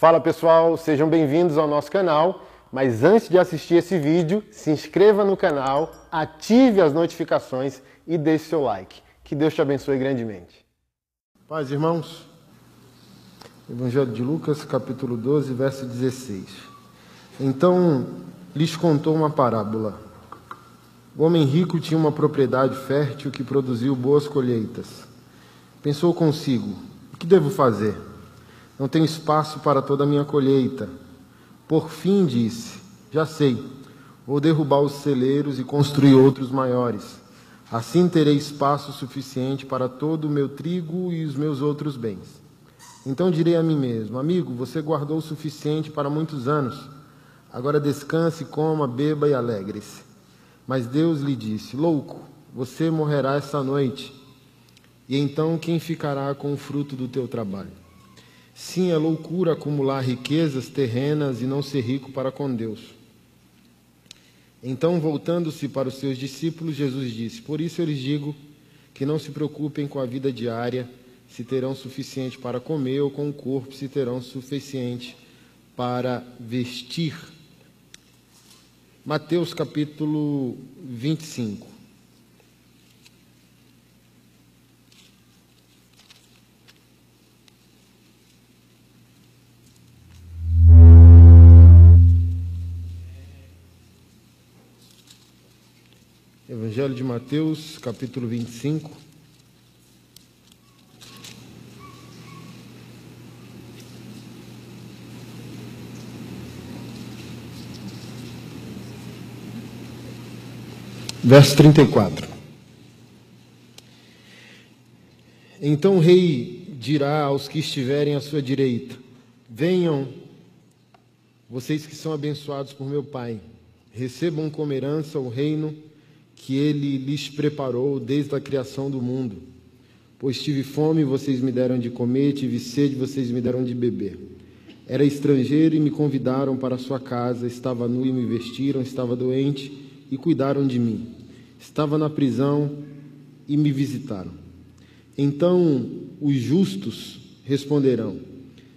Fala pessoal, sejam bem-vindos ao nosso canal. Mas antes de assistir esse vídeo, se inscreva no canal, ative as notificações e deixe seu like. Que Deus te abençoe grandemente. Paz, irmãos. Evangelho de Lucas, capítulo 12, verso 16. Então lhes contou uma parábola. O homem rico tinha uma propriedade fértil que produziu boas colheitas. Pensou consigo: o que devo fazer? Não tenho espaço para toda a minha colheita. Por fim disse: Já sei, vou derrubar os celeiros e construir outros maiores. Assim terei espaço suficiente para todo o meu trigo e os meus outros bens. Então direi a mim mesmo: Amigo, você guardou o suficiente para muitos anos. Agora descanse, coma, beba e alegre-se. Mas Deus lhe disse: Louco, você morrerá esta noite. E então quem ficará com o fruto do teu trabalho? Sim, é loucura acumular riquezas terrenas e não ser rico para com Deus. Então, voltando-se para os seus discípulos, Jesus disse: Por isso eu lhes digo que não se preocupem com a vida diária se terão suficiente para comer, ou com o corpo, se terão suficiente para vestir. Mateus capítulo 25. Evangelho de Mateus, capítulo 25. Verso 34. Então o rei dirá aos que estiverem à sua direita: Venham, vocês que são abençoados por meu Pai, recebam como herança o reino que ele lhes preparou desde a criação do mundo. Pois tive fome, vocês me deram de comer, tive sede, vocês me deram de beber. Era estrangeiro e me convidaram para sua casa, estava nu e me vestiram, estava doente e cuidaram de mim. Estava na prisão e me visitaram. Então os justos responderão: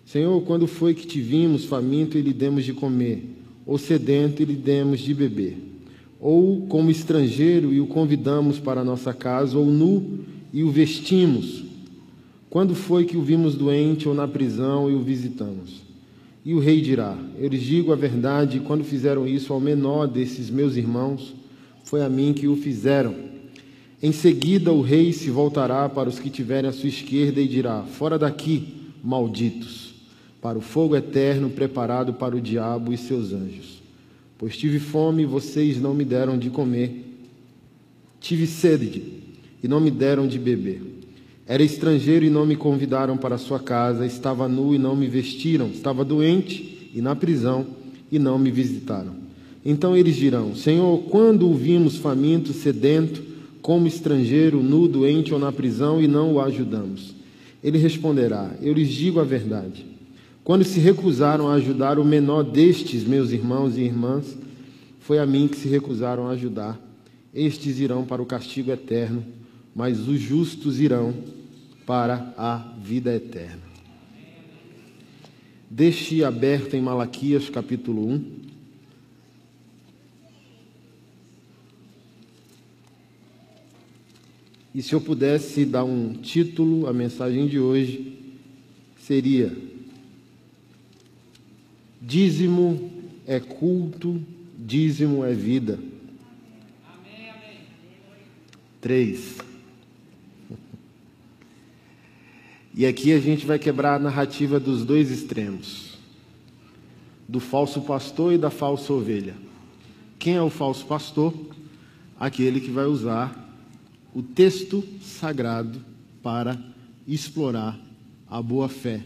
Senhor, quando foi que te vimos faminto e lhe demos de comer, ou sedento e lhe demos de beber? Ou como estrangeiro e o convidamos para a nossa casa, ou nu e o vestimos? Quando foi que o vimos doente ou na prisão e o visitamos? E o rei dirá: Eu lhes digo a verdade, quando fizeram isso ao menor desses meus irmãos, foi a mim que o fizeram. Em seguida, o rei se voltará para os que tiverem à sua esquerda e dirá: Fora daqui, malditos, para o fogo eterno preparado para o diabo e seus anjos. Pois tive fome e vocês não me deram de comer, tive sede e não me deram de beber. Era estrangeiro e não me convidaram para sua casa, estava nu e não me vestiram, estava doente e na prisão e não me visitaram. Então eles dirão: Senhor, quando o vimos faminto, sedento, como estrangeiro, nu, doente ou na prisão e não o ajudamos? Ele responderá: Eu lhes digo a verdade. Quando se recusaram a ajudar o menor destes meus irmãos e irmãs, foi a mim que se recusaram a ajudar. Estes irão para o castigo eterno mas os justos irão para a vida eterna. Deixe aberto em Malaquias capítulo 1. E se eu pudesse dar um título à mensagem de hoje, seria: Dízimo é culto, dízimo é vida. Três. E aqui a gente vai quebrar a narrativa dos dois extremos, do falso pastor e da falsa ovelha. Quem é o falso pastor? Aquele que vai usar o texto sagrado para explorar a boa fé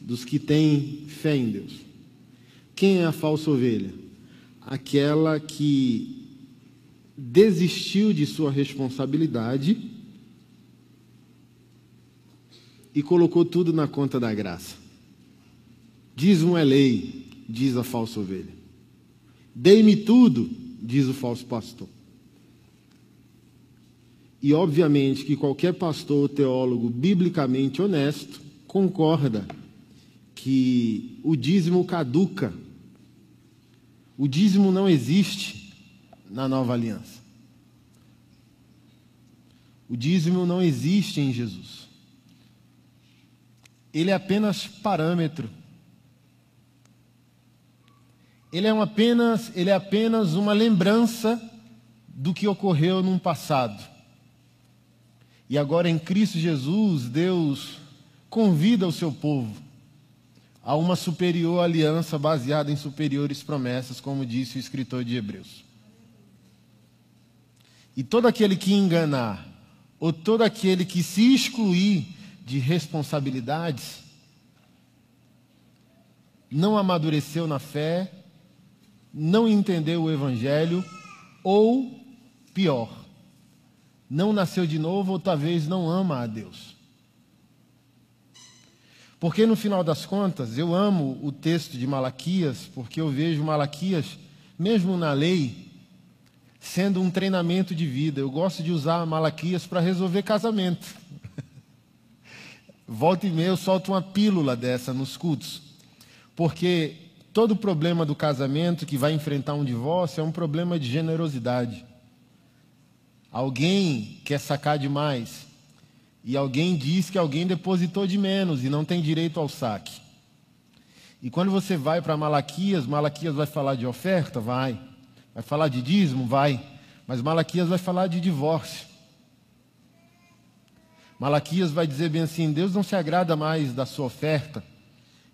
dos que têm fé em Deus. Quem é a falsa ovelha? Aquela que desistiu de sua responsabilidade e colocou tudo na conta da graça. Dízimo é lei, diz a falsa ovelha. Dei-me tudo, diz o falso pastor. E obviamente que qualquer pastor ou teólogo biblicamente honesto concorda que o dízimo caduca. O dízimo não existe na nova aliança. O dízimo não existe em Jesus. Ele é apenas parâmetro. Ele é, apenas, ele é apenas uma lembrança do que ocorreu num passado. E agora em Cristo Jesus, Deus convida o seu povo a uma superior aliança baseada em superiores promessas, como disse o escritor de Hebreus. E todo aquele que enganar, ou todo aquele que se excluir de responsabilidades, não amadureceu na fé, não entendeu o Evangelho, ou pior, não nasceu de novo ou talvez não ama a Deus. Porque no final das contas, eu amo o texto de Malaquias, porque eu vejo Malaquias, mesmo na lei, sendo um treinamento de vida. Eu gosto de usar Malaquias para resolver casamento. Volta e meia eu solto uma pílula dessa nos cultos. Porque todo problema do casamento que vai enfrentar um divórcio é um problema de generosidade. Alguém quer sacar demais. E alguém diz que alguém depositou de menos e não tem direito ao saque. E quando você vai para Malaquias, Malaquias vai falar de oferta? Vai. Vai falar de dízimo? Vai. Mas Malaquias vai falar de divórcio. Malaquias vai dizer bem assim: Deus não se agrada mais da sua oferta.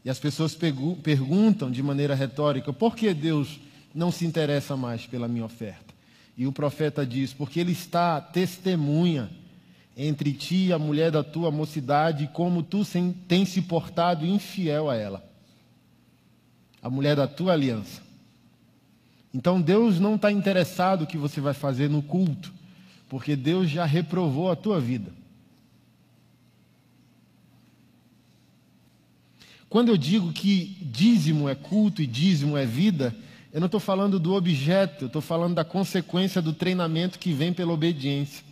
E as pessoas perguntam de maneira retórica: por que Deus não se interessa mais pela minha oferta? E o profeta diz: porque Ele está testemunha entre ti e a mulher da tua mocidade, como tu tens se portado infiel a ela, a mulher da tua aliança. Então Deus não está interessado no que você vai fazer no culto, porque Deus já reprovou a tua vida. Quando eu digo que dízimo é culto e dízimo é vida, eu não estou falando do objeto, eu estou falando da consequência do treinamento que vem pela obediência.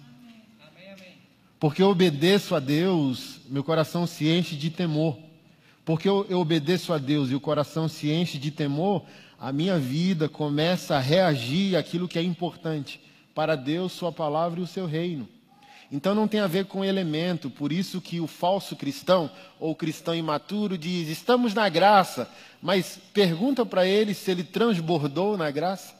Porque eu obedeço a Deus, meu coração se enche de temor. Porque eu, eu obedeço a Deus e o coração se enche de temor, a minha vida começa a reagir àquilo que é importante para Deus, Sua palavra e o seu reino. Então não tem a ver com elemento, por isso que o falso cristão ou cristão imaturo diz: estamos na graça, mas pergunta para ele se ele transbordou na graça.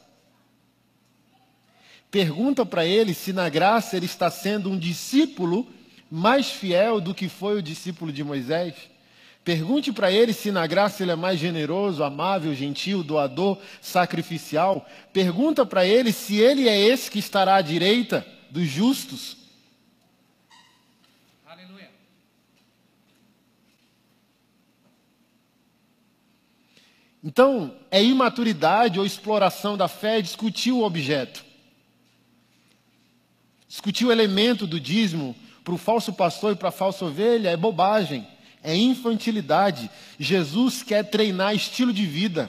Pergunta para ele se na graça ele está sendo um discípulo mais fiel do que foi o discípulo de Moisés. Pergunte para ele se na graça ele é mais generoso, amável, gentil, doador, sacrificial. Pergunta para ele se ele é esse que estará à direita dos justos. Aleluia. Então, é imaturidade ou exploração da fé discutir o objeto. Discutir o elemento do dízimo para o falso pastor e para a falsa ovelha é bobagem é infantilidade. Jesus quer treinar estilo de vida.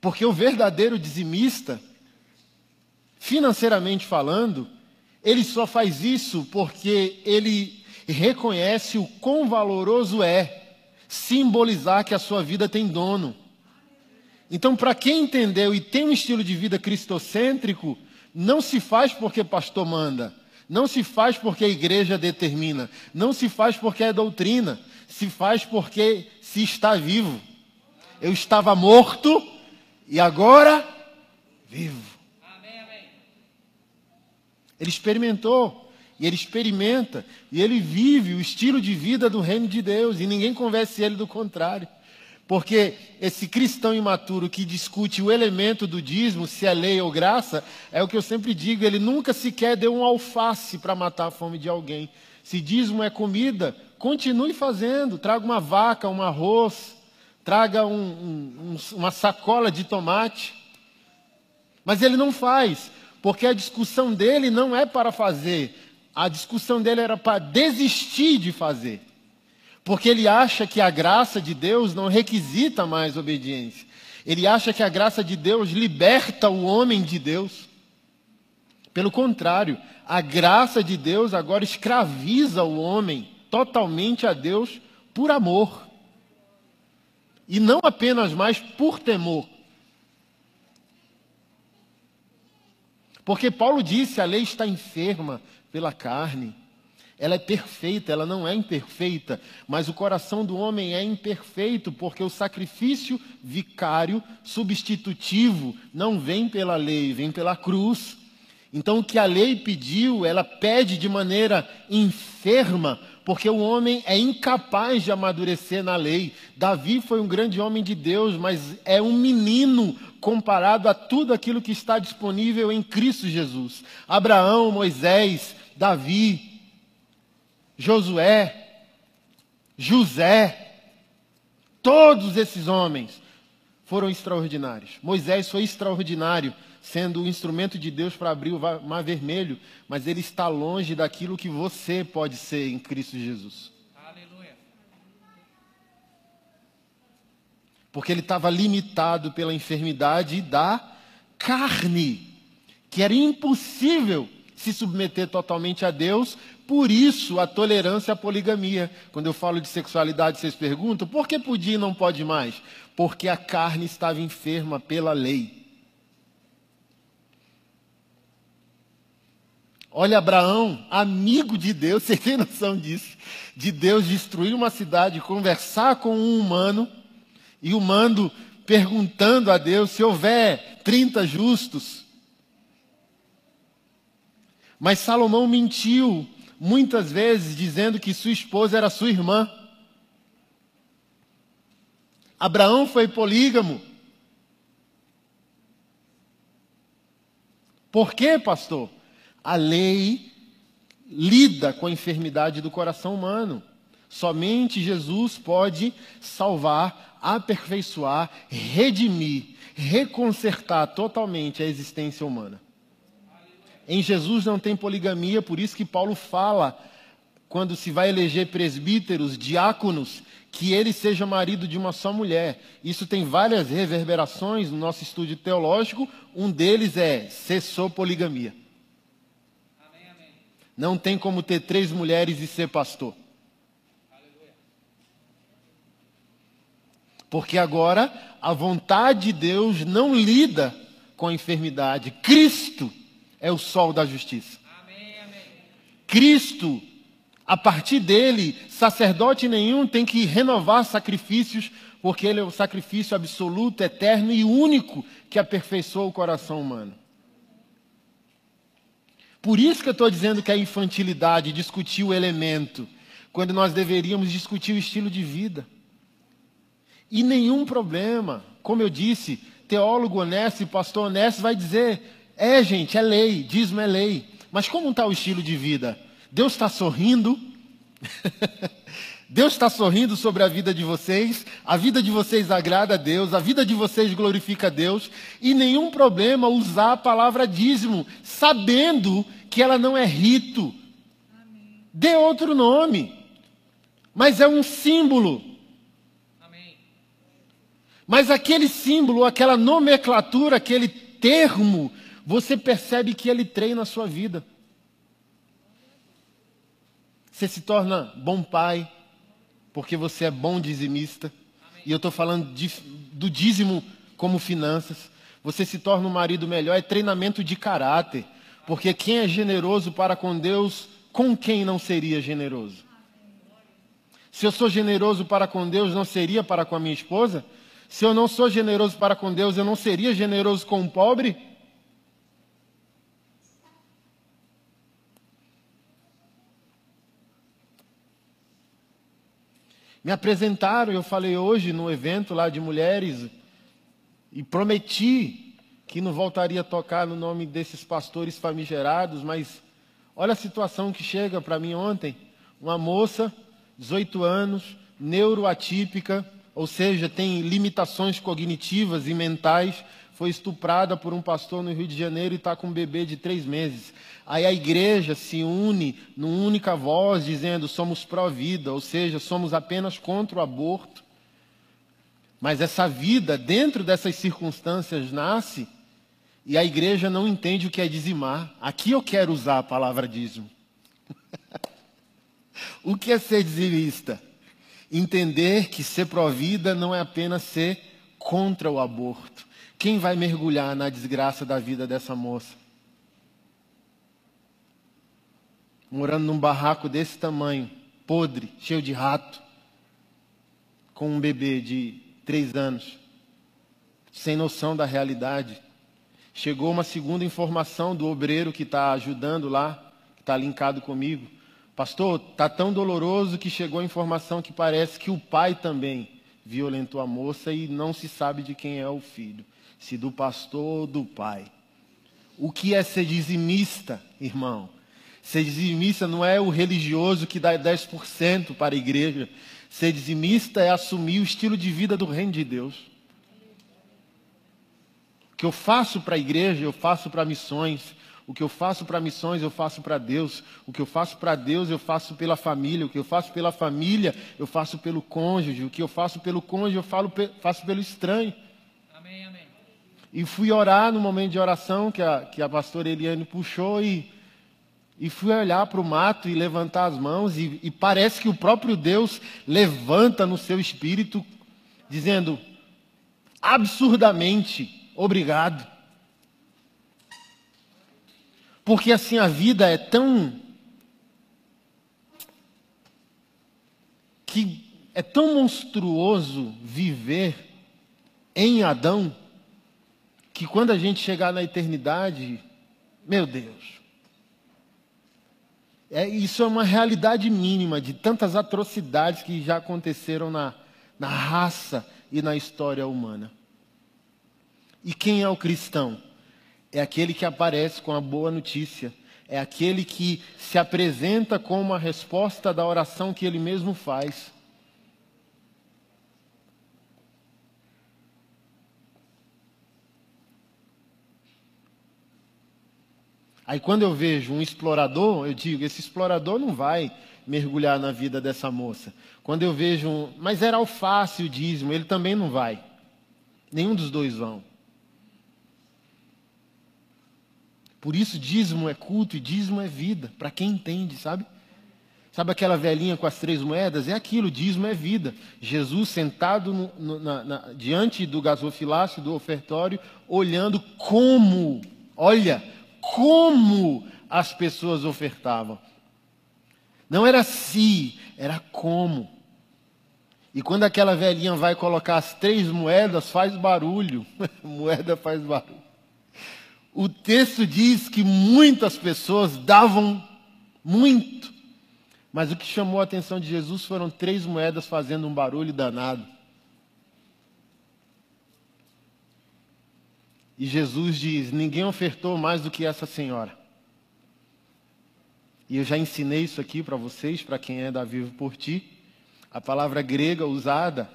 Porque o verdadeiro dizimista, financeiramente falando, ele só faz isso porque ele reconhece o quão valoroso é simbolizar que a sua vida tem dono. Então, para quem entendeu e tem um estilo de vida cristocêntrico, não se faz porque pastor manda, não se faz porque a igreja determina, não se faz porque é doutrina, se faz porque se está vivo. Eu estava morto e agora vivo. Ele experimentou, e ele experimenta, e ele vive o estilo de vida do reino de Deus, e ninguém convence ele do contrário. Porque esse cristão imaturo que discute o elemento do dízimo, se é lei ou graça, é o que eu sempre digo, ele nunca sequer deu um alface para matar a fome de alguém. Se dízimo é comida, continue fazendo. Traga uma vaca, um arroz, traga um, um, uma sacola de tomate. Mas ele não faz, porque a discussão dele não é para fazer, a discussão dele era para desistir de fazer. Porque ele acha que a graça de Deus não requisita mais obediência. Ele acha que a graça de Deus liberta o homem de Deus. Pelo contrário, a graça de Deus agora escraviza o homem totalmente a Deus por amor. E não apenas mais por temor. Porque Paulo disse: a lei está enferma pela carne. Ela é perfeita, ela não é imperfeita, mas o coração do homem é imperfeito, porque o sacrifício vicário, substitutivo, não vem pela lei, vem pela cruz. Então, o que a lei pediu, ela pede de maneira enferma, porque o homem é incapaz de amadurecer na lei. Davi foi um grande homem de Deus, mas é um menino comparado a tudo aquilo que está disponível em Cristo Jesus. Abraão, Moisés, Davi, Josué, José, todos esses homens foram extraordinários. Moisés foi extraordinário, sendo o instrumento de Deus para abrir o mar vermelho, mas ele está longe daquilo que você pode ser em Cristo Jesus. Aleluia. Porque ele estava limitado pela enfermidade da carne, que era impossível se submeter totalmente a Deus, por isso a tolerância à poligamia. Quando eu falo de sexualidade, vocês perguntam, por que podia e não pode mais? Porque a carne estava enferma pela lei. Olha Abraão, amigo de Deus, você tem noção disso? De Deus destruir uma cidade, conversar com um humano, e o humano perguntando a Deus se houver 30 justos, mas Salomão mentiu muitas vezes dizendo que sua esposa era sua irmã. Abraão foi polígamo. Por quê, pastor? A lei lida com a enfermidade do coração humano. Somente Jesus pode salvar, aperfeiçoar, redimir, reconsertar totalmente a existência humana. Em Jesus não tem poligamia, por isso que Paulo fala, quando se vai eleger presbíteros, diáconos, que ele seja marido de uma só mulher. Isso tem várias reverberações no nosso estudo teológico. Um deles é cessou poligamia. Amém, amém. Não tem como ter três mulheres e ser pastor. Porque agora a vontade de Deus não lida com a enfermidade. Cristo é o sol da justiça. Amém, amém. Cristo, a partir dele, sacerdote nenhum tem que renovar sacrifícios, porque ele é o sacrifício absoluto, eterno e único que aperfeiçoa o coração humano. Por isso que eu estou dizendo que é infantilidade discutir o elemento, quando nós deveríamos discutir o estilo de vida. E nenhum problema, como eu disse, teólogo honesto e pastor honesto vai dizer: é, gente, é lei, dízimo é lei. Mas como está o estilo de vida? Deus está sorrindo? Deus está sorrindo sobre a vida de vocês, a vida de vocês agrada a Deus, a vida de vocês glorifica a Deus, e nenhum problema usar a palavra dízimo, sabendo que ela não é rito. Amém. Dê outro nome, mas é um símbolo. Amém. Mas aquele símbolo, aquela nomenclatura, aquele termo, você percebe que ele treina a sua vida. Você se torna bom pai, porque você é bom dizimista. E eu estou falando de, do dízimo como finanças. Você se torna um marido melhor, é treinamento de caráter. Porque quem é generoso para com Deus, com quem não seria generoso? Se eu sou generoso para com Deus, não seria para com a minha esposa? Se eu não sou generoso para com Deus, eu não seria generoso com o pobre? Me apresentaram, eu falei hoje no evento lá de mulheres, e prometi que não voltaria a tocar no nome desses pastores famigerados, mas olha a situação que chega para mim ontem. Uma moça, 18 anos, neuroatípica, ou seja, tem limitações cognitivas e mentais, foi estuprada por um pastor no Rio de Janeiro e está com um bebê de três meses. Aí a igreja se une numa única voz, dizendo somos pró-vida, ou seja, somos apenas contra o aborto. Mas essa vida, dentro dessas circunstâncias, nasce E a igreja não entende o que é dizimar. Aqui eu quero usar a palavra dízimo. o que é ser dizimista? Entender que ser provida não é apenas ser contra o aborto. Quem vai mergulhar na desgraça da vida dessa moça? Morando num barraco desse tamanho, podre, cheio de rato, com um bebê de três anos, sem noção da realidade. Chegou uma segunda informação do obreiro que está ajudando lá, que está linkado comigo. Pastor, está tão doloroso que chegou a informação que parece que o pai também violentou a moça e não se sabe de quem é o filho, se do pastor ou do pai. O que é ser dizimista, irmão? Ser dizimista não é o religioso que dá 10% para a igreja. Ser dizimista é assumir o estilo de vida do reino de Deus. O que eu faço para a igreja, eu faço para missões. O que eu faço para missões, eu faço para Deus. O que eu faço para Deus, eu faço pela família. O que eu faço pela família, eu faço pelo cônjuge. O que eu faço pelo cônjuge, eu falo, faço pelo estranho. Amém, amém. E fui orar no momento de oração que a, que a pastora Eliane puxou e, e fui olhar para o mato e levantar as mãos. E, e parece que o próprio Deus levanta no seu espírito, dizendo absurdamente obrigado. Porque assim a vida é tão. que é tão monstruoso viver em Adão, que quando a gente chegar na eternidade, meu Deus. É, isso é uma realidade mínima de tantas atrocidades que já aconteceram na, na raça e na história humana. E quem é o cristão? é aquele que aparece com a boa notícia, é aquele que se apresenta com uma resposta da oração que ele mesmo faz. Aí quando eu vejo um explorador, eu digo, esse explorador não vai mergulhar na vida dessa moça. Quando eu vejo um, mas era alface o dízimo, ele também não vai. Nenhum dos dois vão. Por isso, dízimo é culto e dízimo é vida, para quem entende, sabe? Sabe aquela velhinha com as três moedas? É aquilo, dízimo é vida. Jesus sentado no, no, na, na, diante do gasofilácio, do ofertório, olhando como, olha, como as pessoas ofertavam. Não era se, era como. E quando aquela velhinha vai colocar as três moedas, faz barulho. Moeda faz barulho o texto diz que muitas pessoas davam muito, mas o que chamou a atenção de Jesus foram três moedas fazendo um barulho danado. E Jesus diz: Ninguém ofertou mais do que essa senhora. E eu já ensinei isso aqui para vocês, para quem é da Vivo por Ti. A palavra grega usada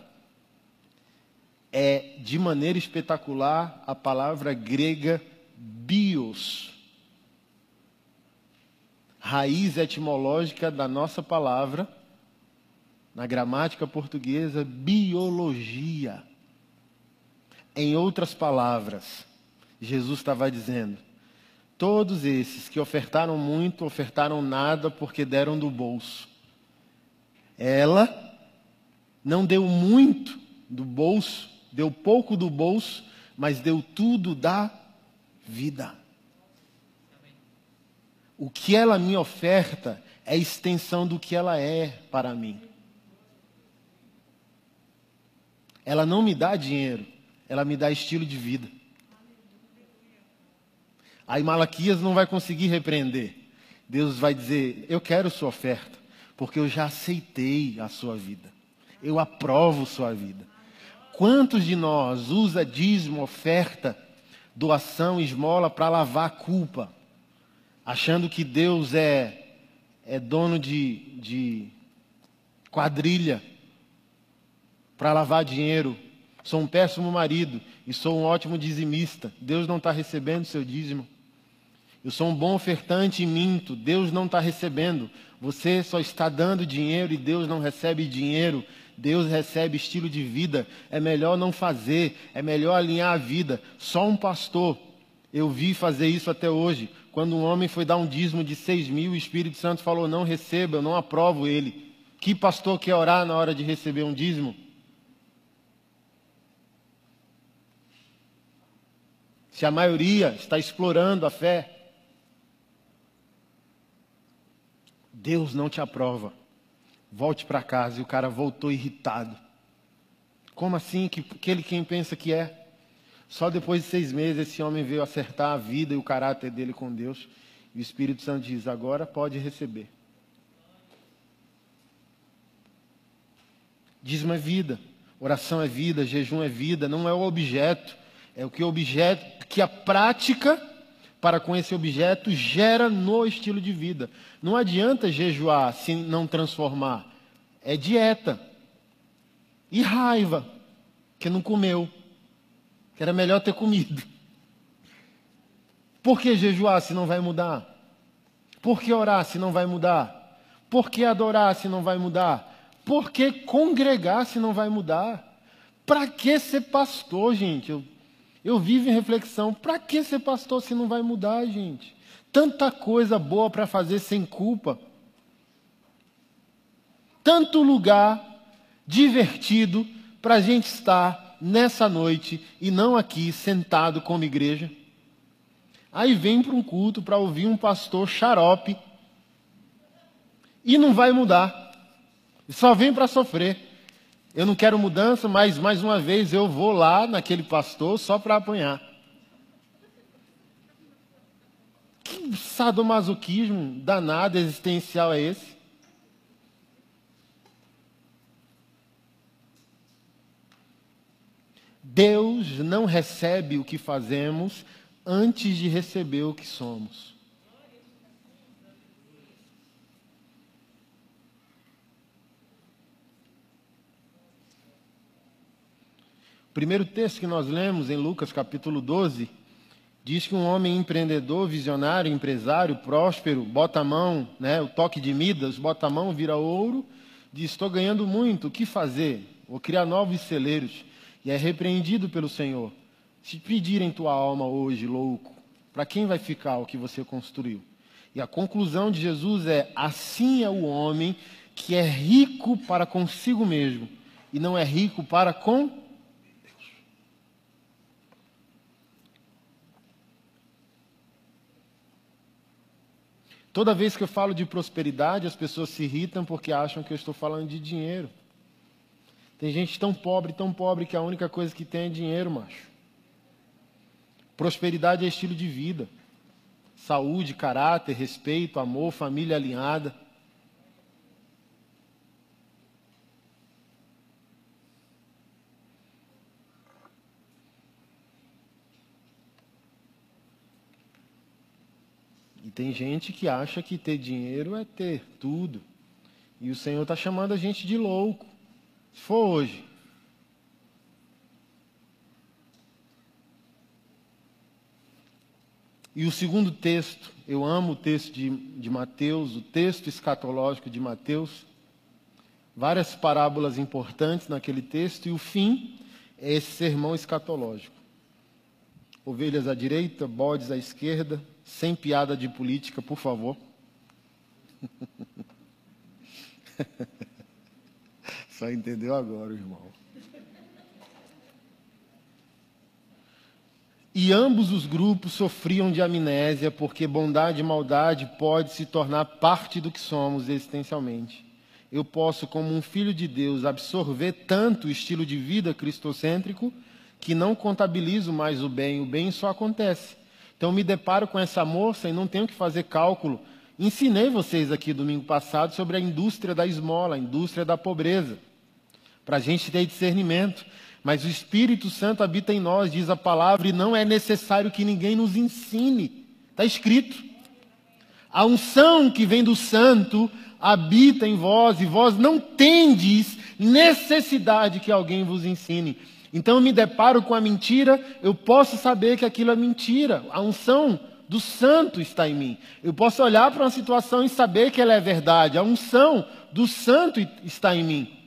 é, de maneira espetacular, a palavra grega bios, raiz etimológica da nossa palavra, na gramática portuguesa, biologia. Em outras palavras, Jesus estava dizendo: todos esses que ofertaram muito, ofertaram nada porque deram do bolso. Ela não deu muito do bolso, deu pouco do bolso, mas deu tudo da vida. O que ela me oferta é extensão do que ela é para mim. Ela não me dá dinheiro, ela me dá estilo de vida. Aí Malaquias não vai conseguir repreender. Deus vai dizer: Eu quero sua oferta, porque eu já aceitei a sua vida. Eu aprovo sua vida. Quantos de nós usa dízimo, oferta, doação, esmola para lavar a culpa, achando que Deus é, é dono de, de quadrilha para lavar dinheiro. Sou um péssimo marido e sou um ótimo dizimista. Deus não está recebendo seu dízimo. Eu sou um bom ofertante e minto. Deus não está recebendo. Você só está dando dinheiro e Deus não recebe dinheiro. Deus recebe estilo de vida, é melhor não fazer, é melhor alinhar a vida. Só um pastor Eu vi fazer isso até hoje. Quando um homem foi dar um dízimo de seis mil, o Espírito Santo falou: Não receba, eu não aprovo ele. Que pastor quer orar na hora de receber um dízimo? Se a maioria está explorando a fé, Deus não te aprova. Volte para casa. E o cara voltou irritado. Como assim? Que aquele quem pensa que é? Só depois de seis meses esse homem veio acertar a vida e o caráter dele com Deus. E o Espírito Santo diz: agora pode receber. Dízimo é vida, oração é vida, jejum é vida, não é o objeto, é o que o objeto, que a prática para com esse objeto gera no estilo de vida. Não adianta jejuar se não transformar. É dieta. E raiva, que não comeu que era melhor ter comido. Por que jejuar se não vai mudar? Por que orar se não vai mudar? Por que adorar se não vai mudar? Por que congregar se não vai mudar? Para que ser pastor, gente? Eu, eu vivo em reflexão. Para que ser pastor se não vai mudar, gente? Tanta coisa boa para fazer sem culpa. Tanto lugar divertido para a gente estar nessa noite e não aqui sentado como igreja. Aí vem para um culto para ouvir um pastor xarope e não vai mudar. Só vem para sofrer. Eu não quero mudança, mas mais uma vez eu vou lá naquele pastor só para apanhar. Que sadomasoquismo danado existencial é esse? Deus não recebe o que fazemos antes de receber o que somos. Primeiro texto que nós lemos em Lucas capítulo 12 diz que um homem empreendedor, visionário, empresário, próspero, bota a mão, né, o toque de Midas, bota a mão, vira ouro, diz: Estou ganhando muito, o que fazer? Vou criar novos celeiros e é repreendido pelo Senhor. Se pedirem tua alma hoje, louco, para quem vai ficar o que você construiu? E a conclusão de Jesus é: assim é o homem que é rico para consigo mesmo e não é rico para com Toda vez que eu falo de prosperidade, as pessoas se irritam porque acham que eu estou falando de dinheiro. Tem gente tão pobre, tão pobre que a única coisa que tem é dinheiro, macho. Prosperidade é estilo de vida. Saúde, caráter, respeito, amor, família alinhada. Tem gente que acha que ter dinheiro é ter tudo. E o Senhor está chamando a gente de louco. Se for hoje. E o segundo texto, eu amo o texto de, de Mateus, o texto escatológico de Mateus. Várias parábolas importantes naquele texto, e o fim é esse sermão escatológico. Ovelhas à direita, bodes à esquerda, sem piada de política, por favor. Só entendeu agora, irmão. E ambos os grupos sofriam de amnésia, porque bondade e maldade pode se tornar parte do que somos existencialmente. Eu posso, como um filho de Deus, absorver tanto o estilo de vida cristocêntrico que não contabilizo mais o bem, o bem só acontece. Então me deparo com essa moça e não tenho que fazer cálculo. Ensinei vocês aqui domingo passado sobre a indústria da esmola, a indústria da pobreza para a gente ter discernimento. Mas o Espírito Santo habita em nós, diz a palavra, e não é necessário que ninguém nos ensine. Está escrito. A unção que vem do Santo habita em vós, e vós não tendes necessidade que alguém vos ensine. Então eu me deparo com a mentira, eu posso saber que aquilo é mentira. A unção do santo está em mim. Eu posso olhar para uma situação e saber que ela é verdade. A unção do santo está em mim.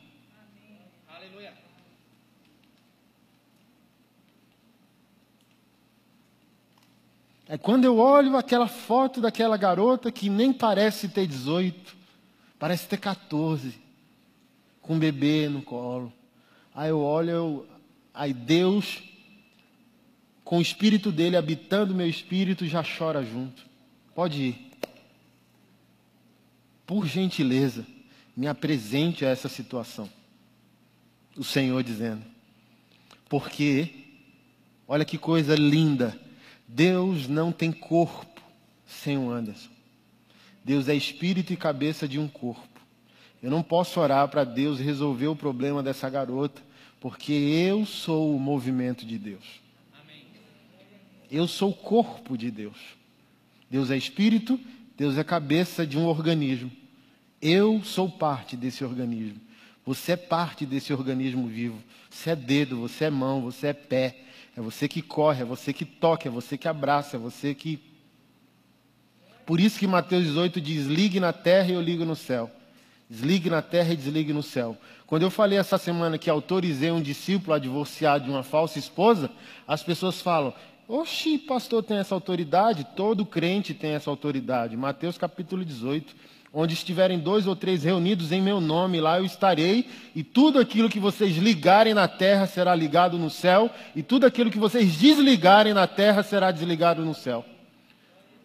É quando eu olho aquela foto daquela garota que nem parece ter 18, parece ter 14, com um bebê no colo. Aí eu olho, eu, aí Deus, com o espírito dele habitando meu espírito, já chora junto. Pode ir. Por gentileza, me apresente a essa situação. O Senhor dizendo. Porque, olha que coisa linda Deus não tem corpo sem o Anderson. Deus é espírito e cabeça de um corpo. Eu não posso orar para Deus resolver o problema dessa garota, porque eu sou o movimento de Deus. Eu sou o corpo de Deus. Deus é espírito, Deus é cabeça de um organismo. Eu sou parte desse organismo. Você é parte desse organismo vivo. Você é dedo, você é mão, você é pé. É você que corre, é você que toca, é você que abraça, é você que. Por isso que Mateus 18 diz: ligue na terra e eu ligo no céu. Desligue na terra e desligue no céu. Quando eu falei essa semana que autorizei um discípulo a divorciar de uma falsa esposa, as pessoas falam: Oxi, pastor tem essa autoridade? Todo crente tem essa autoridade. Mateus capítulo 18 onde estiverem dois ou três reunidos em meu nome, lá eu estarei, e tudo aquilo que vocês ligarem na terra será ligado no céu, e tudo aquilo que vocês desligarem na terra será desligado no céu.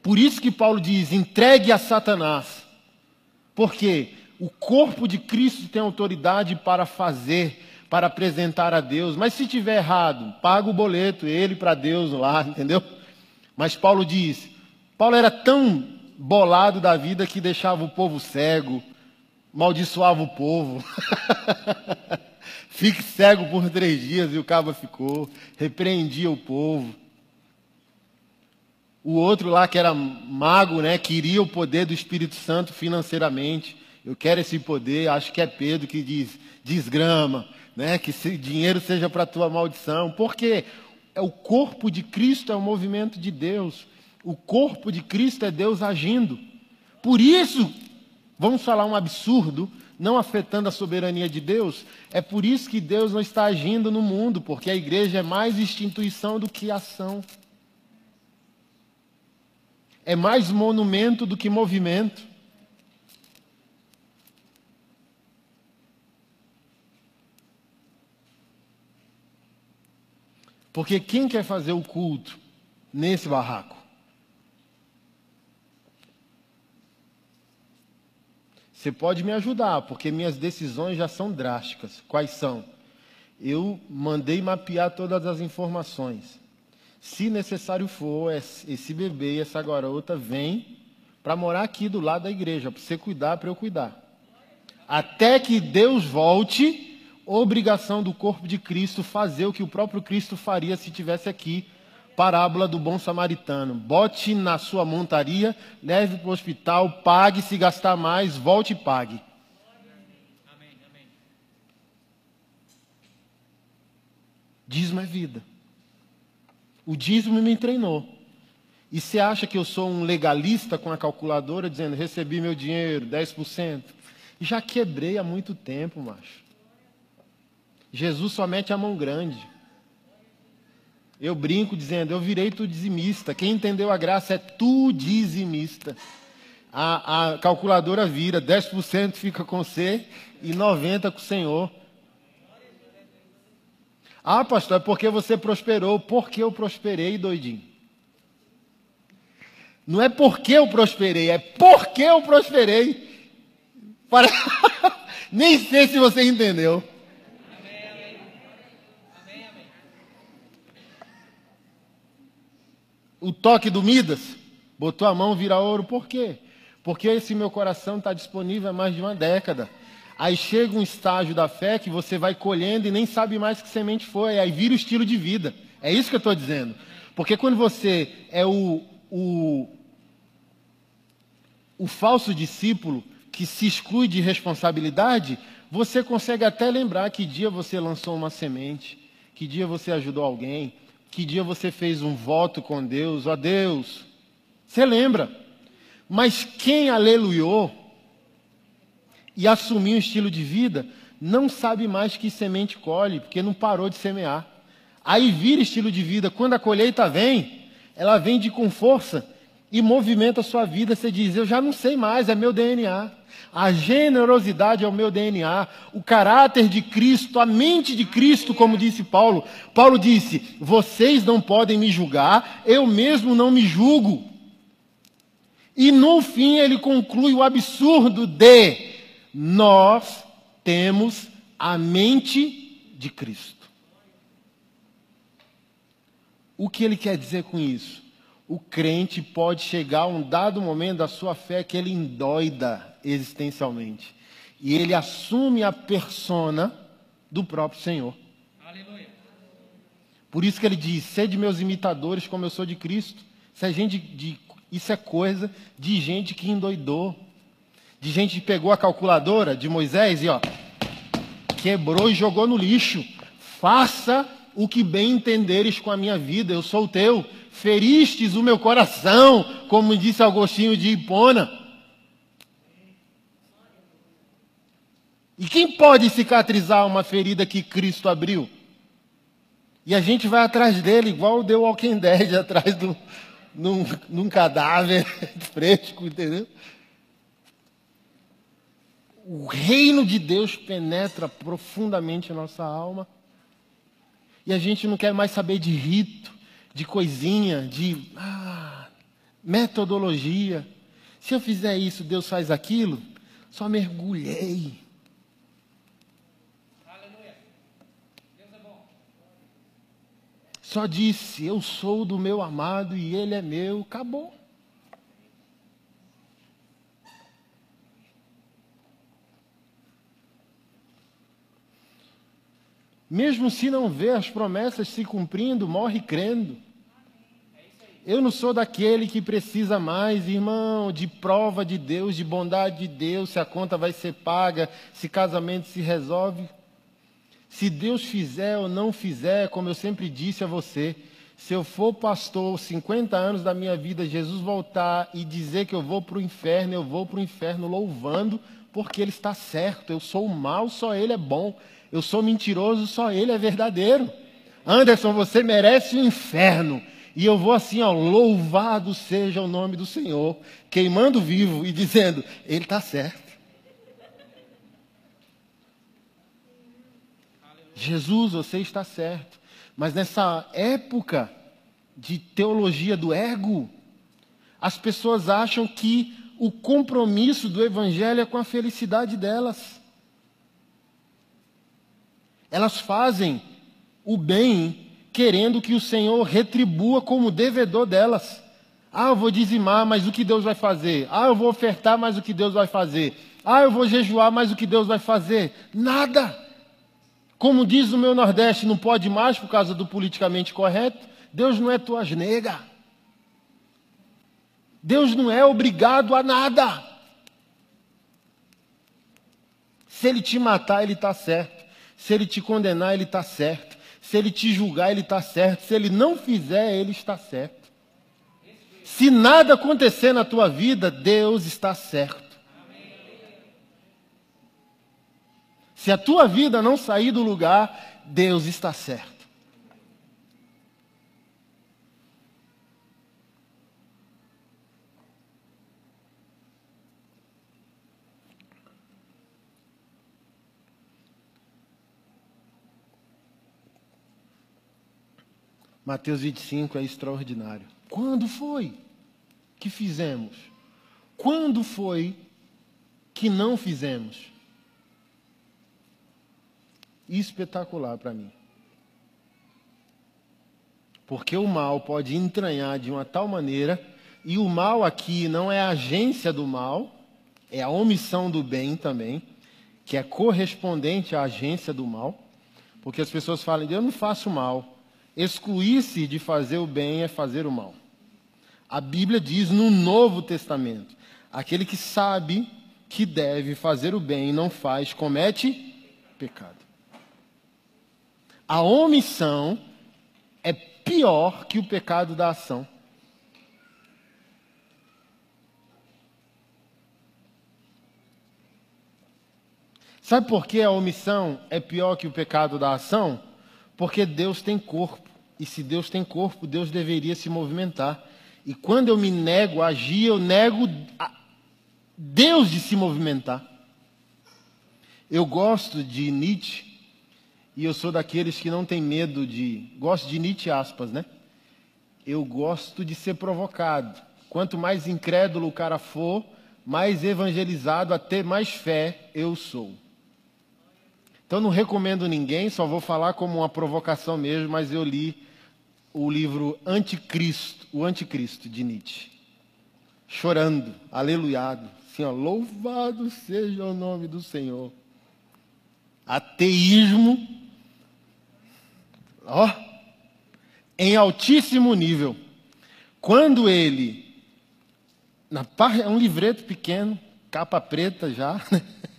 Por isso que Paulo diz: entregue a Satanás. Porque o corpo de Cristo tem autoridade para fazer, para apresentar a Deus. Mas se tiver errado, paga o boleto, ele para Deus lá, entendeu? Mas Paulo diz: Paulo era tão bolado da vida que deixava o povo cego, maldiçoava o povo. Fique cego por três dias e o cabo ficou, repreendia o povo. O outro lá que era mago, né, queria o poder do Espírito Santo financeiramente. Eu quero esse poder, acho que é Pedro que diz, desgrama, né, que se dinheiro seja para tua maldição. Porque é o corpo de Cristo é o movimento de Deus. O corpo de Cristo é Deus agindo. Por isso, vamos falar um absurdo, não afetando a soberania de Deus, é por isso que Deus não está agindo no mundo, porque a igreja é mais instituição do que ação. É mais monumento do que movimento. Porque quem quer fazer o culto nesse barraco? Você pode me ajudar, porque minhas decisões já são drásticas. Quais são? Eu mandei mapear todas as informações. Se necessário for, esse bebê e essa garota vem para morar aqui do lado da igreja, para você cuidar, para eu cuidar. Até que Deus volte, obrigação do corpo de Cristo fazer o que o próprio Cristo faria se tivesse aqui parábola do bom samaritano. Bote na sua montaria, leve para o hospital, pague se gastar mais, volte e pague. Dízimo é vida. O dízimo me treinou. E você acha que eu sou um legalista com a calculadora dizendo recebi meu dinheiro, 10%? Já quebrei há muito tempo, macho. Jesus só mete a mão grande. Eu brinco dizendo, eu virei tu dizimista. Quem entendeu a graça é tu dizimista. A, a calculadora vira, 10% fica com você e 90% com o Senhor. Ah, pastor, é porque você prosperou. Porque eu prosperei, doidinho. Não é porque eu prosperei, é porque eu prosperei. Para... Nem sei se você entendeu. O toque do Midas, botou a mão, vira ouro, por quê? Porque esse meu coração está disponível há mais de uma década. Aí chega um estágio da fé que você vai colhendo e nem sabe mais que semente foi, aí vira o estilo de vida. É isso que eu estou dizendo. Porque quando você é o, o, o falso discípulo que se exclui de responsabilidade, você consegue até lembrar que dia você lançou uma semente, que dia você ajudou alguém, que dia você fez um voto com Deus, ó Deus, você lembra. Mas quem aleluiou e assumiu um estilo de vida, não sabe mais que semente colhe, porque não parou de semear. Aí vira estilo de vida. Quando a colheita vem, ela vem de com força e movimenta a sua vida. Você diz: Eu já não sei mais, é meu DNA. A generosidade é o meu DNA, o caráter de Cristo, a mente de Cristo, como disse Paulo. Paulo disse: Vocês não podem me julgar, eu mesmo não me julgo. E no fim ele conclui o absurdo de nós temos a mente de Cristo. O que ele quer dizer com isso? O crente pode chegar a um dado momento da sua fé que ele endoida existencialmente. E ele assume a persona do próprio Senhor. Aleluia. Por isso que ele diz: sede meus imitadores, como eu sou de Cristo. Isso é, gente de, isso é coisa de gente que endoidou. De gente que pegou a calculadora de Moisés e ó, quebrou e jogou no lixo. Faça o que bem entenderes com a minha vida, eu sou o teu. Feristes o meu coração, como disse Agostinho de Hipona. E quem pode cicatrizar uma ferida que Cristo abriu? E a gente vai atrás dele, igual The Walking Dead, atrás do, num, num cadáver fresco, entendeu? O reino de Deus penetra profundamente a nossa alma. E a gente não quer mais saber de rito, de coisinha, de ah, metodologia. Se eu fizer isso, Deus faz aquilo. Só mergulhei Só disse: Eu sou do meu amado e ele é meu. Acabou. Mesmo se não vê as promessas se cumprindo, morre crendo. Eu não sou daquele que precisa mais, irmão, de prova de Deus, de bondade de Deus, se a conta vai ser paga, se casamento se resolve. Se Deus fizer ou não fizer, como eu sempre disse a você, se eu for pastor 50 anos da minha vida, Jesus voltar e dizer que eu vou para o inferno, eu vou para o inferno louvando, porque Ele está certo. Eu sou mal, só Ele é bom. Eu sou mentiroso, só Ele é verdadeiro. Anderson, você merece o inferno. E eu vou assim, ó, louvado seja o nome do Senhor, queimando vivo e dizendo, Ele está certo. Jesus, você está certo. Mas nessa época de teologia do ego, as pessoas acham que o compromisso do evangelho é com a felicidade delas. Elas fazem o bem querendo que o Senhor retribua como devedor delas. Ah, eu vou dizimar, mas o que Deus vai fazer? Ah, eu vou ofertar, mas o que Deus vai fazer? Ah, eu vou jejuar, mas o que Deus vai fazer? Nada. Como diz o meu Nordeste, não pode mais por causa do politicamente correto. Deus não é tuas nega. Deus não é obrigado a nada. Se ele te matar, ele está certo. Se ele te condenar, ele está certo. Se ele te julgar, ele está certo. Se ele não fizer, ele está certo. Se nada acontecer na tua vida, Deus está certo. Se a tua vida não sair do lugar, Deus está certo. Mateus 25 é extraordinário. Quando foi que fizemos? Quando foi que não fizemos? Espetacular para mim. Porque o mal pode entranhar de uma tal maneira, e o mal aqui não é a agência do mal, é a omissão do bem também, que é correspondente à agência do mal. Porque as pessoas falam, eu não faço mal. Excluir-se de fazer o bem é fazer o mal. A Bíblia diz no Novo Testamento: aquele que sabe que deve fazer o bem e não faz, comete pecado. A omissão é pior que o pecado da ação. Sabe por que a omissão é pior que o pecado da ação? Porque Deus tem corpo E se Deus tem corpo, Deus deveria se movimentar. E quando eu me nego a agir, eu nego Deus de se movimentar. Eu gosto de Nietzsche, e eu sou daqueles que não tem medo de. Gosto de Nietzsche, aspas, né? Eu gosto de ser provocado. Quanto mais incrédulo o cara for, mais evangelizado, a ter mais fé eu sou. Então não recomendo ninguém, só vou falar como uma provocação mesmo, mas eu li o livro Anticristo, o Anticristo de Nietzsche. Chorando, aleluiado, assim, ó, louvado seja o nome do Senhor. Ateísmo, ó, em altíssimo nível. Quando ele, na parte, é um livreto pequeno, capa preta já,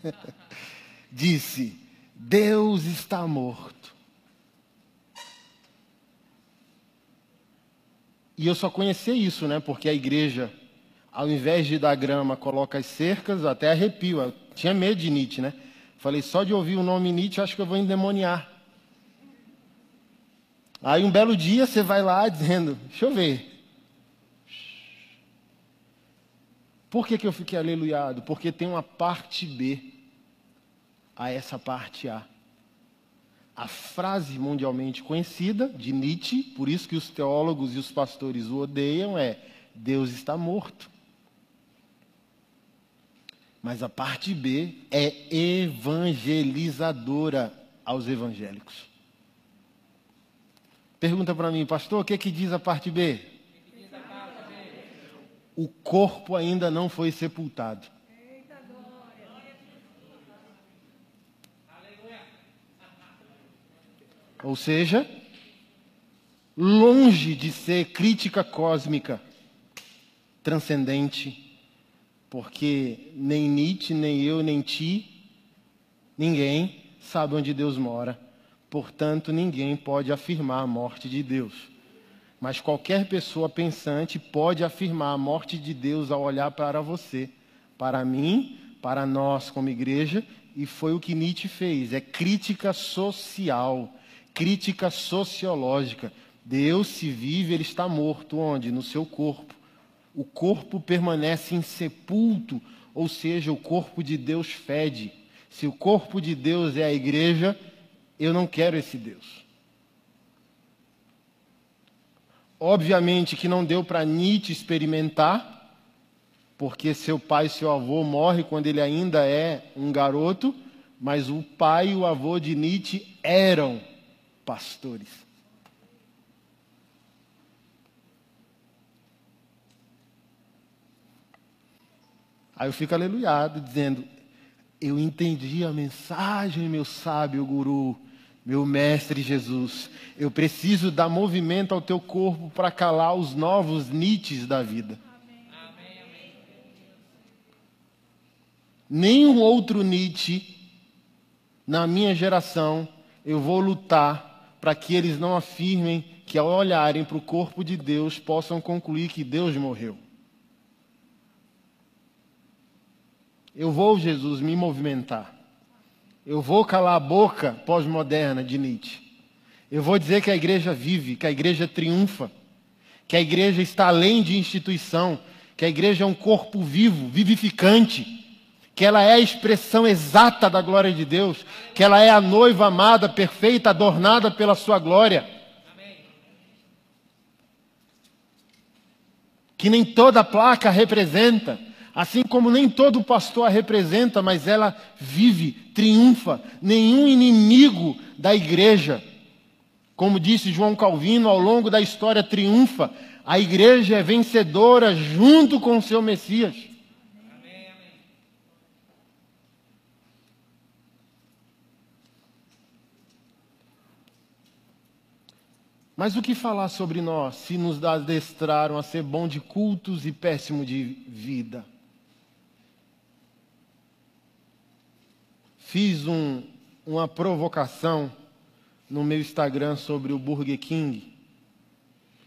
disse: Deus está morto. E eu só conheci isso, né? Porque a igreja, ao invés de dar grama, coloca as cercas, até arrepio. Eu tinha medo de Nietzsche, né? Falei, só de ouvir o nome Nietzsche, acho que eu vou endemoniar. Aí um belo dia você vai lá dizendo, deixa eu ver. Por que, que eu fiquei aleluiado? Porque tem uma parte B a essa parte A. A frase mundialmente conhecida de Nietzsche, por isso que os teólogos e os pastores o odeiam, é: Deus está morto. Mas a parte B é evangelizadora aos evangélicos. Pergunta para mim, pastor, o que, que diz a parte B? O corpo ainda não foi sepultado. Ou seja, longe de ser crítica cósmica, transcendente, porque nem Nietzsche, nem eu, nem ti, ninguém sabe onde Deus mora. Portanto, ninguém pode afirmar a morte de Deus. Mas qualquer pessoa pensante pode afirmar a morte de Deus ao olhar para você, para mim, para nós como igreja, e foi o que Nietzsche fez. É crítica social crítica sociológica. Deus se vive, ele está morto onde? No seu corpo. O corpo permanece insepulto, ou seja, o corpo de Deus fede. Se o corpo de Deus é a igreja, eu não quero esse Deus. Obviamente que não deu para Nietzsche experimentar, porque seu pai e seu avô morrem quando ele ainda é um garoto, mas o pai e o avô de Nietzsche eram pastores. Aí eu fico aleluiado, dizendo: Eu entendi a mensagem, meu sábio guru, meu mestre Jesus. Eu preciso dar movimento ao teu corpo para calar os novos nites da vida. Nenhum outro Nietzsche na minha geração eu vou lutar para que eles não afirmem que, ao olharem para o corpo de Deus, possam concluir que Deus morreu. Eu vou, Jesus, me movimentar. Eu vou calar a boca pós-moderna de Nietzsche. Eu vou dizer que a igreja vive, que a igreja triunfa, que a igreja está além de instituição, que a igreja é um corpo vivo, vivificante que ela é a expressão exata da glória de Deus, que ela é a noiva amada, perfeita, adornada pela sua glória. Que nem toda placa representa, assim como nem todo pastor a representa, mas ela vive, triunfa. Nenhum inimigo da igreja, como disse João Calvino, ao longo da história triunfa. A igreja é vencedora junto com o seu Messias. Mas o que falar sobre nós se nos adestraram a ser bom de cultos e péssimo de vida? Fiz um, uma provocação no meu Instagram sobre o Burger King.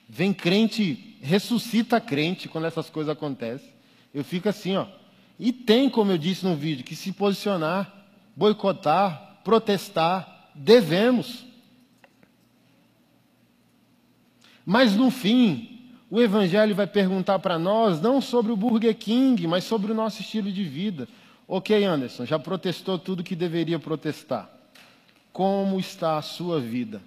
Vem crente, ressuscita crente quando essas coisas acontecem. Eu fico assim, ó. E tem, como eu disse no vídeo, que se posicionar, boicotar, protestar. Devemos. Mas no fim, o Evangelho vai perguntar para nós não sobre o Burger King, mas sobre o nosso estilo de vida. Ok, Anderson, já protestou tudo que deveria protestar. Como está a sua vida?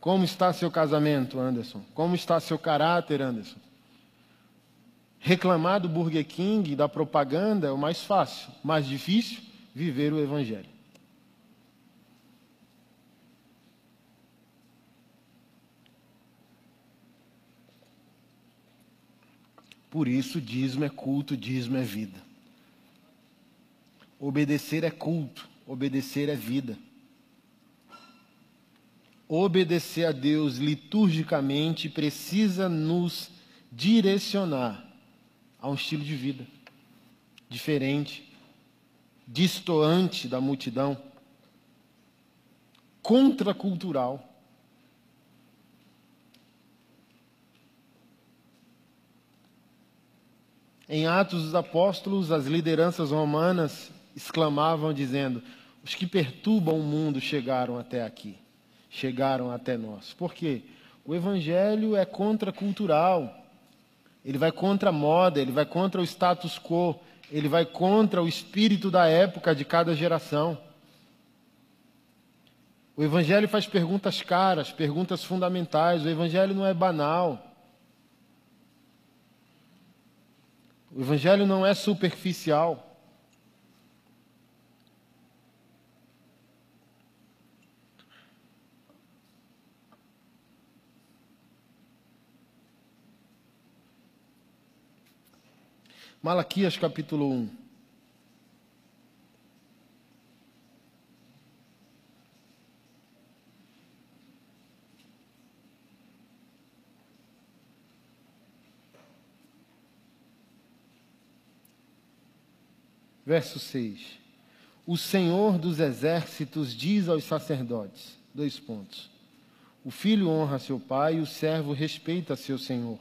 Como está seu casamento, Anderson? Como está seu caráter, Anderson? Reclamar do Burger King, da propaganda, é o mais fácil. Mais difícil, viver o Evangelho. Por isso, dízimo é culto, dízimo é vida. Obedecer é culto, obedecer é vida. Obedecer a Deus liturgicamente precisa nos direcionar a um estilo de vida diferente, distoante da multidão, contracultural. Em Atos dos Apóstolos, as lideranças romanas exclamavam dizendo: Os que perturbam o mundo chegaram até aqui, chegaram até nós. Por quê? O evangelho é contracultural. Ele vai contra a moda, ele vai contra o status quo, ele vai contra o espírito da época de cada geração. O evangelho faz perguntas caras, perguntas fundamentais. O evangelho não é banal. O Evangelho não é superficial. Malaquias capítulo 1. Verso 6. O Senhor dos exércitos diz aos sacerdotes: dois pontos. O filho honra seu pai e o servo respeita seu senhor.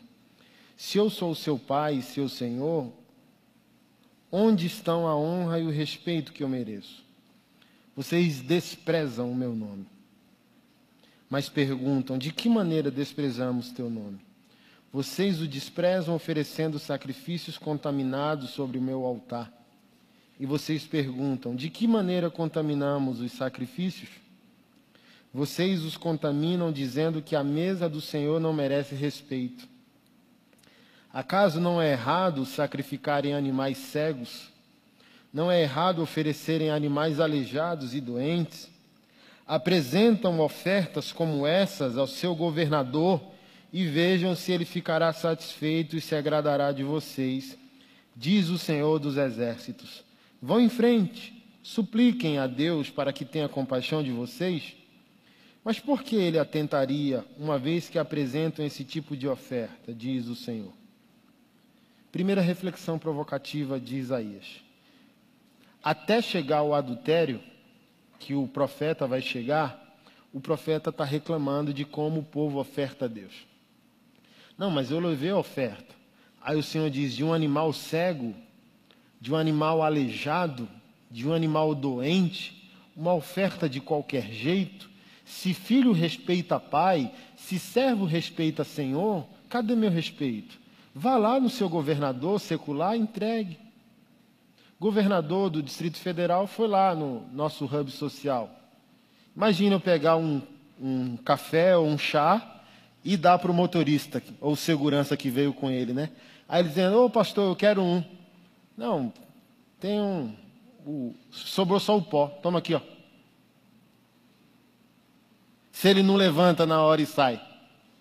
Se eu sou seu pai e seu senhor, onde estão a honra e o respeito que eu mereço? Vocês desprezam o meu nome. Mas perguntam: de que maneira desprezamos teu nome? Vocês o desprezam oferecendo sacrifícios contaminados sobre o meu altar e vocês perguntam: de que maneira contaminamos os sacrifícios? Vocês os contaminam dizendo que a mesa do Senhor não merece respeito. Acaso não é errado sacrificarem animais cegos? Não é errado oferecerem animais aleijados e doentes? Apresentam ofertas como essas ao seu governador e vejam se ele ficará satisfeito e se agradará de vocês, diz o Senhor dos Exércitos. Vão em frente, supliquem a Deus para que tenha compaixão de vocês. Mas por que ele atentaria, uma vez que apresentam esse tipo de oferta, diz o Senhor? Primeira reflexão provocativa de Isaías. Até chegar ao adultério, que o profeta vai chegar, o profeta está reclamando de como o povo oferta a Deus. Não, mas eu levei a oferta. Aí o Senhor diz: de um animal cego de um animal aleijado, de um animal doente, uma oferta de qualquer jeito. Se filho respeita pai, se servo respeita senhor, cadê meu respeito? Vá lá no seu governador secular, entregue. Governador do Distrito Federal foi lá no nosso hub social. Imagina eu pegar um, um café ou um chá e dar para o motorista ou segurança que veio com ele, né? Aí ele dizendo, ô pastor, eu quero um. Não, tem um. O, sobrou só o pó. Toma aqui, ó. Se ele não levanta na hora e sai.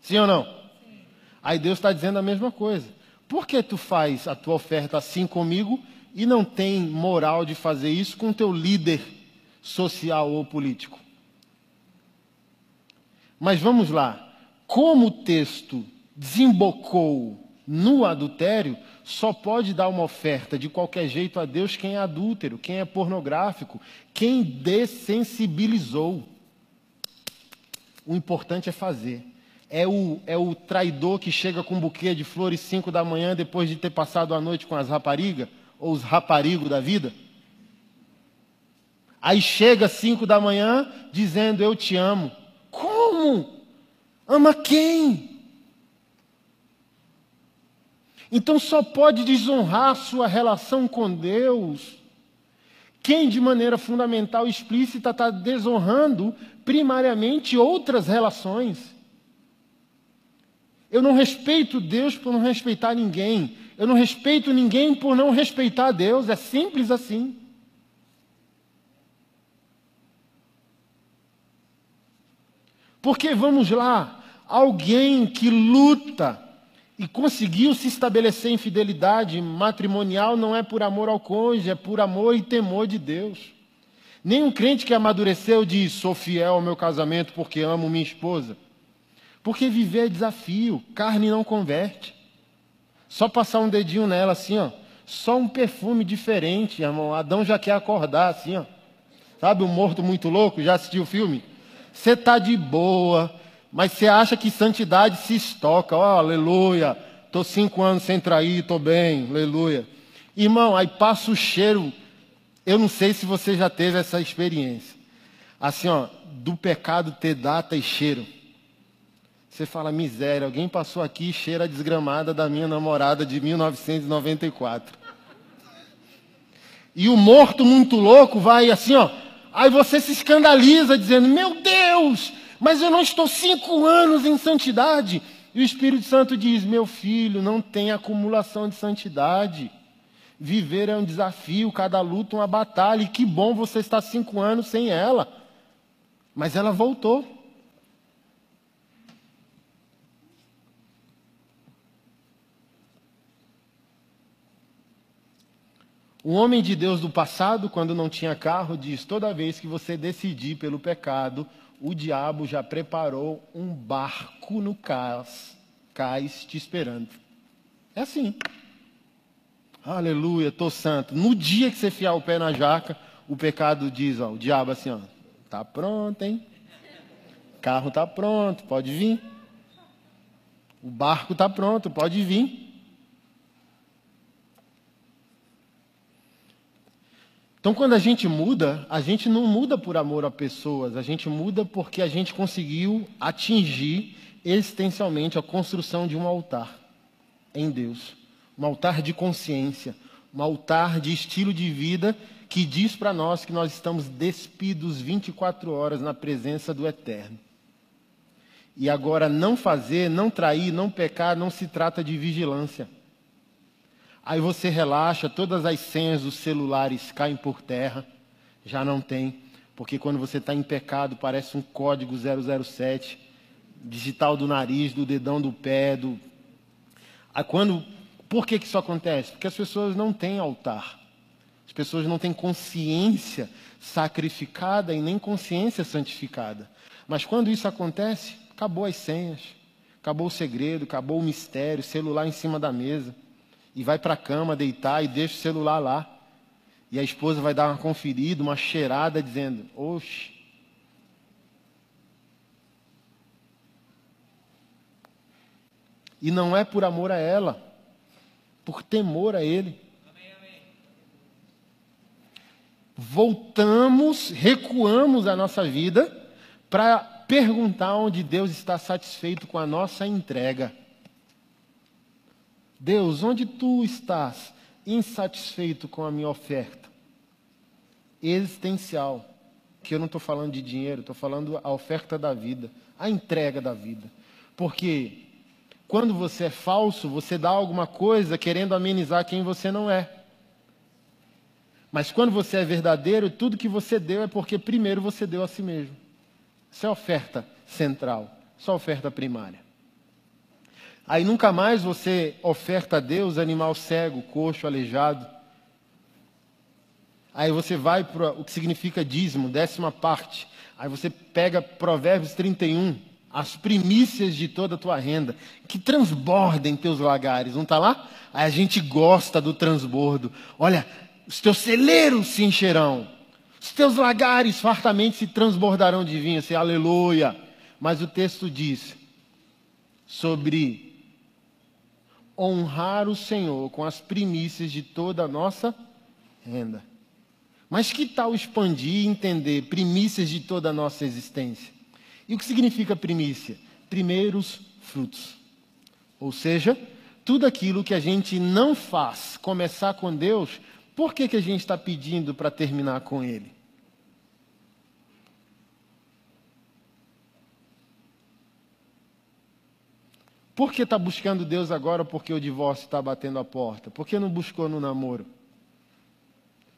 Sim ou não? Sim. Aí Deus está dizendo a mesma coisa. Por que tu faz a tua oferta assim comigo e não tem moral de fazer isso com teu líder social ou político? Mas vamos lá. Como o texto desembocou no adultério, só pode dar uma oferta de qualquer jeito a Deus quem é adúltero, quem é pornográfico, quem dessensibilizou. O importante é fazer. É o, é o traidor que chega com um buquê de flores 5 da manhã depois de ter passado a noite com as raparigas, ou os raparigos da vida? Aí chega cinco da manhã dizendo eu te amo. Como? Ama quem? Então só pode desonrar sua relação com Deus quem de maneira fundamental e explícita está desonrando primariamente outras relações. Eu não respeito Deus por não respeitar ninguém. Eu não respeito ninguém por não respeitar Deus. É simples assim. Porque vamos lá, alguém que luta e conseguiu se estabelecer em fidelidade matrimonial não é por amor ao cônjuge, é por amor e temor de Deus. Nenhum crente que amadureceu diz: sou fiel ao meu casamento porque amo minha esposa. Porque viver é desafio, carne não converte. Só passar um dedinho nela assim, ó, só um perfume diferente, irmão. Adão já quer acordar assim, ó. Sabe o morto muito louco? Já assistiu o filme? Você está de boa, mas você acha que santidade se estoca. Oh, aleluia. Estou cinco anos sem trair, estou bem, aleluia. Irmão, aí passa o cheiro. Eu não sei se você já teve essa experiência. Assim, ó, do pecado ter data e cheiro. Você fala, miséria, alguém passou aqui e cheira a desgramada da minha namorada de 1994. E o morto muito louco vai assim, ó, Aí você se escandaliza dizendo: Meu Deus, mas eu não estou cinco anos em santidade. E o Espírito Santo diz: Meu filho, não tem acumulação de santidade. Viver é um desafio, cada luta uma batalha. E que bom você estar cinco anos sem ela. Mas ela voltou. O homem de Deus do passado, quando não tinha carro, diz: toda vez que você decidir pelo pecado, o diabo já preparou um barco no cais, cais te esperando. É assim. Aleluia, tô santo. No dia que você fiar o pé na jaca, o pecado diz, ó, o diabo assim, ó, tá pronto, hein? Carro tá pronto, pode vir. O barco tá pronto, pode vir. Então, quando a gente muda, a gente não muda por amor a pessoas, a gente muda porque a gente conseguiu atingir existencialmente a construção de um altar em Deus. Um altar de consciência, um altar de estilo de vida que diz para nós que nós estamos despidos 24 horas na presença do Eterno. E agora, não fazer, não trair, não pecar, não se trata de vigilância. Aí você relaxa, todas as senhas dos celulares caem por terra, já não tem, porque quando você está em pecado parece um código 007, digital do nariz, do dedão do pé, do. Aí quando, por que, que isso acontece? Porque as pessoas não têm altar, as pessoas não têm consciência sacrificada e nem consciência santificada. Mas quando isso acontece, acabou as senhas, acabou o segredo, acabou o mistério, celular em cima da mesa e vai para a cama deitar e deixa o celular lá. E a esposa vai dar uma conferida, uma cheirada, dizendo: Oxe. E não é por amor a ela, por temor a ele. Voltamos, recuamos a nossa vida para perguntar onde Deus está satisfeito com a nossa entrega. Deus, onde tu estás insatisfeito com a minha oferta? Existencial. Que eu não estou falando de dinheiro, estou falando a oferta da vida, a entrega da vida. Porque quando você é falso, você dá alguma coisa querendo amenizar quem você não é. Mas quando você é verdadeiro, tudo que você deu é porque primeiro você deu a si mesmo. Isso é a oferta central, a oferta primária. Aí nunca mais você oferta a Deus animal cego, coxo, aleijado. Aí você vai para o que significa dízimo, décima parte. Aí você pega Provérbios 31, as primícias de toda a tua renda, que transbordem teus lagares, não está lá? Aí a gente gosta do transbordo. Olha, os teus celeiros se encherão, os teus lagares fartamente se transbordarão de vinho, assim, aleluia. Mas o texto diz sobre honrar o Senhor com as primícias de toda a nossa renda. Mas que tal expandir e entender primícias de toda a nossa existência? E o que significa primícia? Primeiros frutos. Ou seja, tudo aquilo que a gente não faz começar com Deus, por que, que a gente está pedindo para terminar com Ele? Por que está buscando Deus agora porque o divórcio está batendo a porta? Por que não buscou no namoro?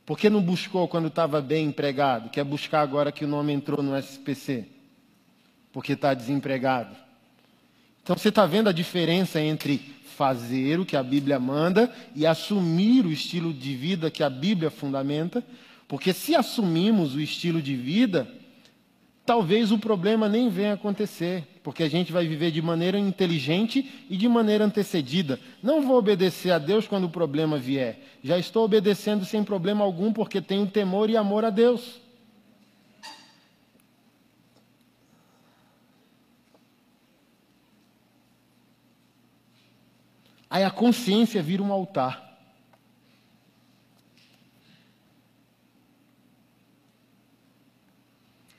Por que não buscou quando estava bem empregado? Quer buscar agora que o nome entrou no SPC? Porque está desempregado. Então você está vendo a diferença entre fazer o que a Bíblia manda e assumir o estilo de vida que a Bíblia fundamenta? Porque se assumimos o estilo de vida, talvez o problema nem venha acontecer, porque a gente vai viver de maneira inteligente e de maneira antecedida. Não vou obedecer a Deus quando o problema vier. Já estou obedecendo sem problema algum, porque tenho temor e amor a Deus. Aí a consciência vira um altar.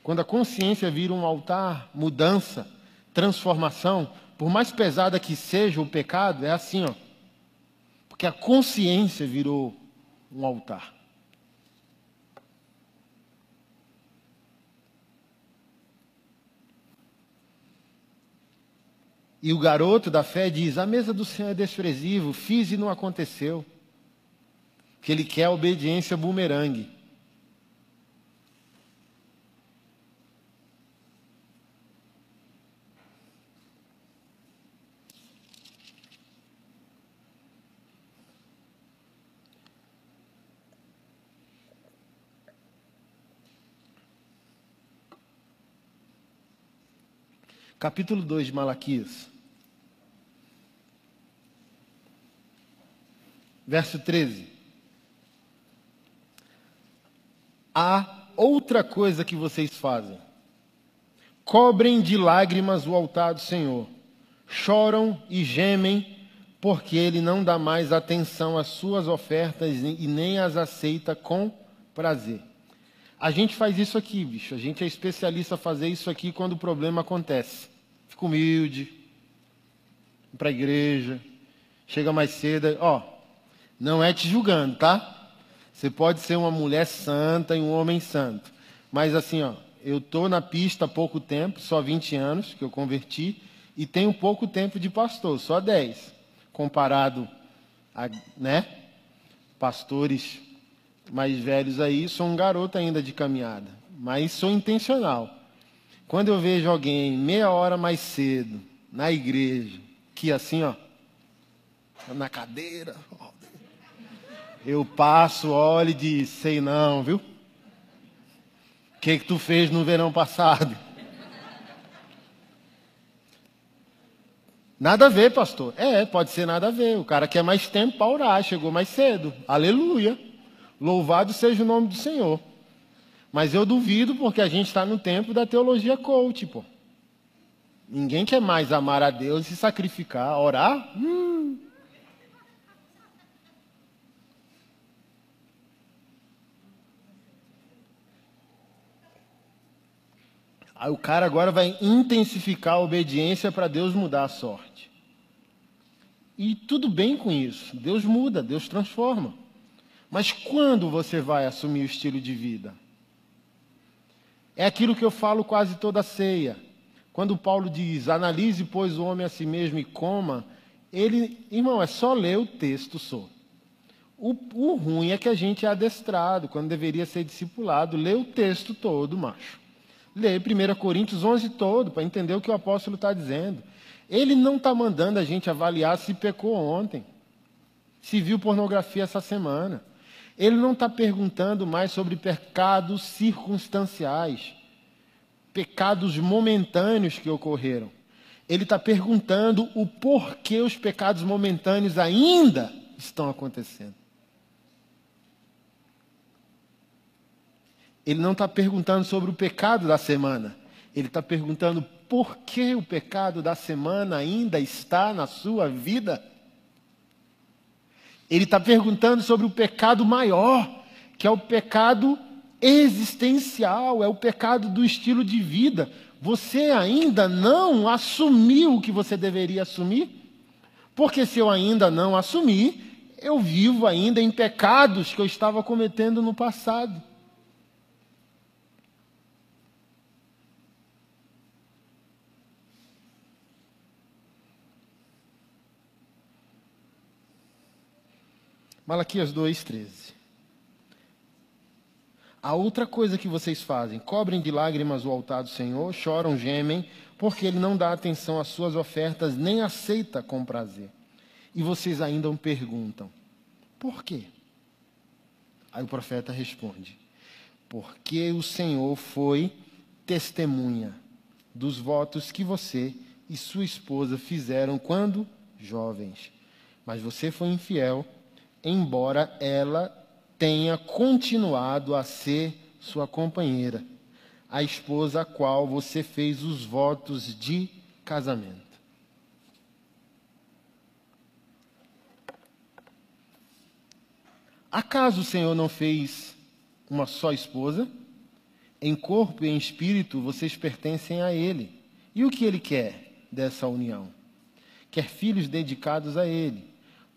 Quando a consciência vira um altar, mudança, transformação, por mais pesada que seja o pecado, é assim, ó. Porque a consciência virou um altar. E o garoto da fé diz: A mesa do Senhor é desprezível, fiz e não aconteceu. Que ele quer obediência bumerangue. Capítulo 2 de Malaquias. Verso 13. Há outra coisa que vocês fazem. Cobrem de lágrimas o altar do Senhor. Choram e gemem, porque ele não dá mais atenção às suas ofertas e nem as aceita com prazer. A gente faz isso aqui, bicho. A gente é especialista a fazer isso aqui quando o problema acontece. Fica humilde, para a igreja, chega mais cedo. Ó, não é te julgando, tá? Você pode ser uma mulher santa e um homem santo. Mas assim, ó, eu estou na pista há pouco tempo, só 20 anos que eu converti, e tenho pouco tempo de pastor, só 10. Comparado a, né, pastores mais velhos aí, sou um garoto ainda de caminhada, mas sou intencional. Quando eu vejo alguém meia hora mais cedo na igreja, que assim, ó, na cadeira, eu passo, olho e diz, sei não, viu? O que, que tu fez no verão passado? Nada a ver, pastor. É, pode ser nada a ver. O cara quer mais tempo para orar, chegou mais cedo. Aleluia. Louvado seja o nome do Senhor. Mas eu duvido porque a gente está no tempo da teologia coach, pô. Ninguém quer mais amar a Deus e sacrificar, orar. Hum. Aí o cara agora vai intensificar a obediência para Deus mudar a sorte. E tudo bem com isso. Deus muda, Deus transforma. Mas quando você vai assumir o estilo de vida? É aquilo que eu falo quase toda ceia. Quando Paulo diz, analise, pois, o homem a si mesmo e coma, ele, irmão, é só ler o texto só. O, o ruim é que a gente é adestrado, quando deveria ser discipulado. Lê o texto todo, macho. Lê 1 Coríntios 11 todo, para entender o que o apóstolo está dizendo. Ele não está mandando a gente avaliar se pecou ontem, se viu pornografia essa semana. Ele não está perguntando mais sobre pecados circunstanciais, pecados momentâneos que ocorreram. Ele está perguntando o porquê os pecados momentâneos ainda estão acontecendo. Ele não está perguntando sobre o pecado da semana. Ele está perguntando por que o pecado da semana ainda está na sua vida. Ele está perguntando sobre o pecado maior, que é o pecado existencial, é o pecado do estilo de vida. Você ainda não assumiu o que você deveria assumir? Porque se eu ainda não assumir, eu vivo ainda em pecados que eu estava cometendo no passado. Malaquias 2,13. A outra coisa que vocês fazem, cobrem de lágrimas o altar do Senhor, choram, gemem, porque ele não dá atenção às suas ofertas, nem aceita com prazer. E vocês ainda perguntam: por quê? Aí o profeta responde: porque o Senhor foi testemunha dos votos que você e sua esposa fizeram quando jovens. Mas você foi infiel embora ela tenha continuado a ser sua companheira, a esposa a qual você fez os votos de casamento. Acaso o Senhor não fez uma só esposa? Em corpo e em espírito vocês pertencem a Ele. E o que Ele quer dessa união? Quer filhos dedicados a Ele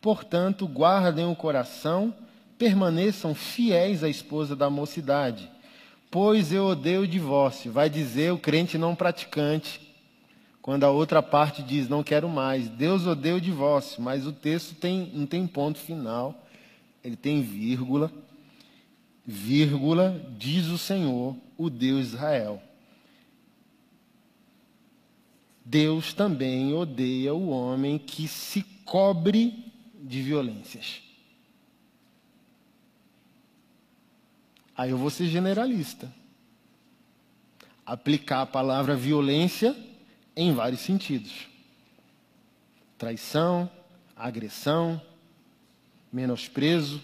Portanto, guardem o coração, permaneçam fiéis à esposa da mocidade, pois eu odeio o divórcio, vai dizer o crente não praticante. Quando a outra parte diz não quero mais, Deus odeia o divórcio, mas o texto tem, não tem ponto final, ele tem vírgula, vírgula, diz o Senhor, o Deus de Israel. Deus também odeia o homem que se cobre de violências. Aí eu vou ser generalista. Aplicar a palavra violência em vários sentidos: traição, agressão, menosprezo,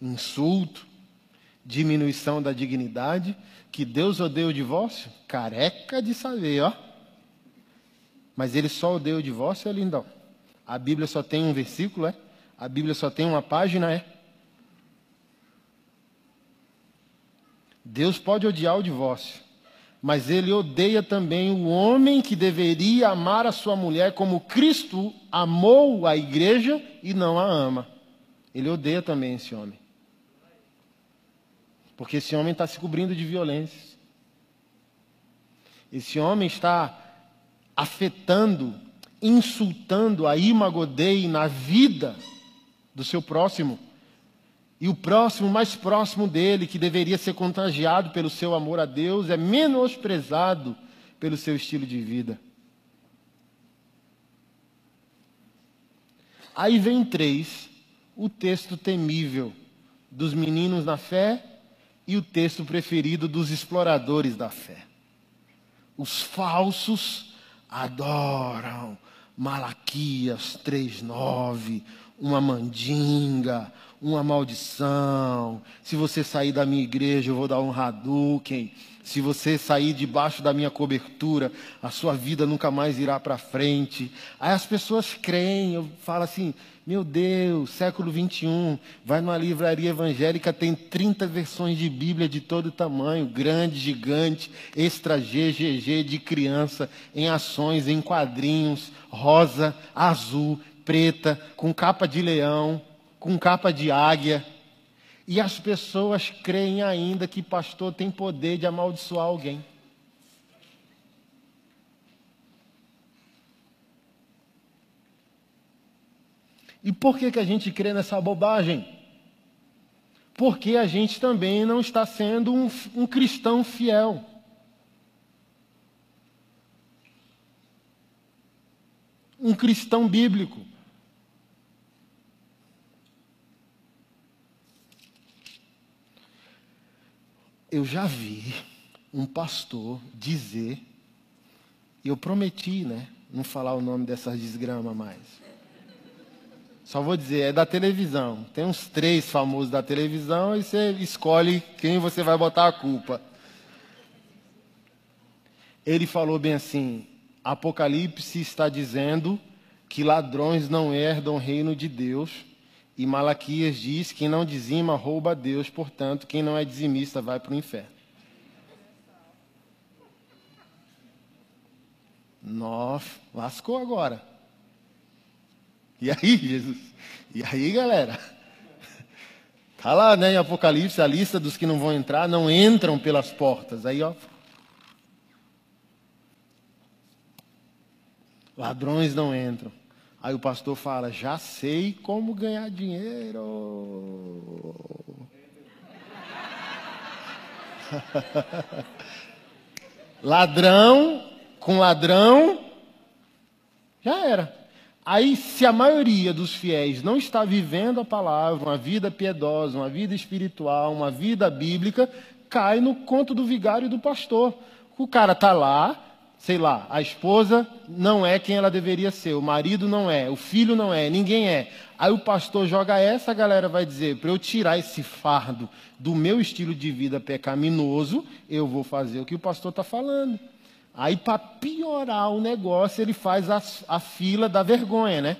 insulto, diminuição da dignidade. Que Deus odeia o divórcio? Careca de saber, ó. Mas ele só odeia o divórcio, é lindão. A Bíblia só tem um versículo, é? A Bíblia só tem uma página, é? Deus pode odiar o divórcio, mas ele odeia também o homem que deveria amar a sua mulher como Cristo amou a igreja e não a ama. Ele odeia também esse homem. Porque esse homem está se cobrindo de violência. Esse homem está afetando insultando a imagodei na vida do seu próximo. E o próximo mais próximo dele, que deveria ser contagiado pelo seu amor a Deus, é menosprezado pelo seu estilo de vida. Aí vem três, o texto temível dos meninos na fé e o texto preferido dos exploradores da fé. Os falsos adoram Malaquias 3:9, uma mandinga, uma maldição. Se você sair da minha igreja, eu vou dar um Hadouken. Se você sair debaixo da minha cobertura, a sua vida nunca mais irá para frente. Aí as pessoas creem, eu falo assim: meu Deus, século 21, vai numa livraria evangélica, tem 30 versões de Bíblia de todo tamanho, grande, gigante, extra G, GG, de criança, em ações, em quadrinhos, rosa, azul, preta, com capa de leão, com capa de águia. E as pessoas creem ainda que pastor tem poder de amaldiçoar alguém. E por que, que a gente crê nessa bobagem? Porque a gente também não está sendo um, um cristão fiel. Um cristão bíblico. Eu já vi um pastor dizer, e eu prometi, né, não falar o nome dessas desgramas mais. Só vou dizer, é da televisão. Tem uns três famosos da televisão e você escolhe quem você vai botar a culpa. Ele falou bem assim: Apocalipse está dizendo que ladrões não herdam o reino de Deus E Malaquias diz: quem não dizima rouba a Deus, portanto, quem não é dizimista vai para o inferno. Nossa, lascou agora. E aí, Jesus? E aí, galera? Tá lá, né, em Apocalipse, a lista dos que não vão entrar, não entram pelas portas. Aí, ó. Ladrões não entram. Aí o pastor fala: Já sei como ganhar dinheiro. ladrão com ladrão, já era. Aí, se a maioria dos fiéis não está vivendo a palavra, uma vida piedosa, uma vida espiritual, uma vida bíblica, cai no conto do vigário e do pastor. O cara está lá, sei lá, a esposa não é quem ela deveria ser, o marido não é, o filho não é, ninguém é. Aí o pastor joga essa, a galera vai dizer: para eu tirar esse fardo do meu estilo de vida pecaminoso, eu vou fazer o que o pastor está falando. Aí, para piorar o negócio, ele faz a, a fila da vergonha, né?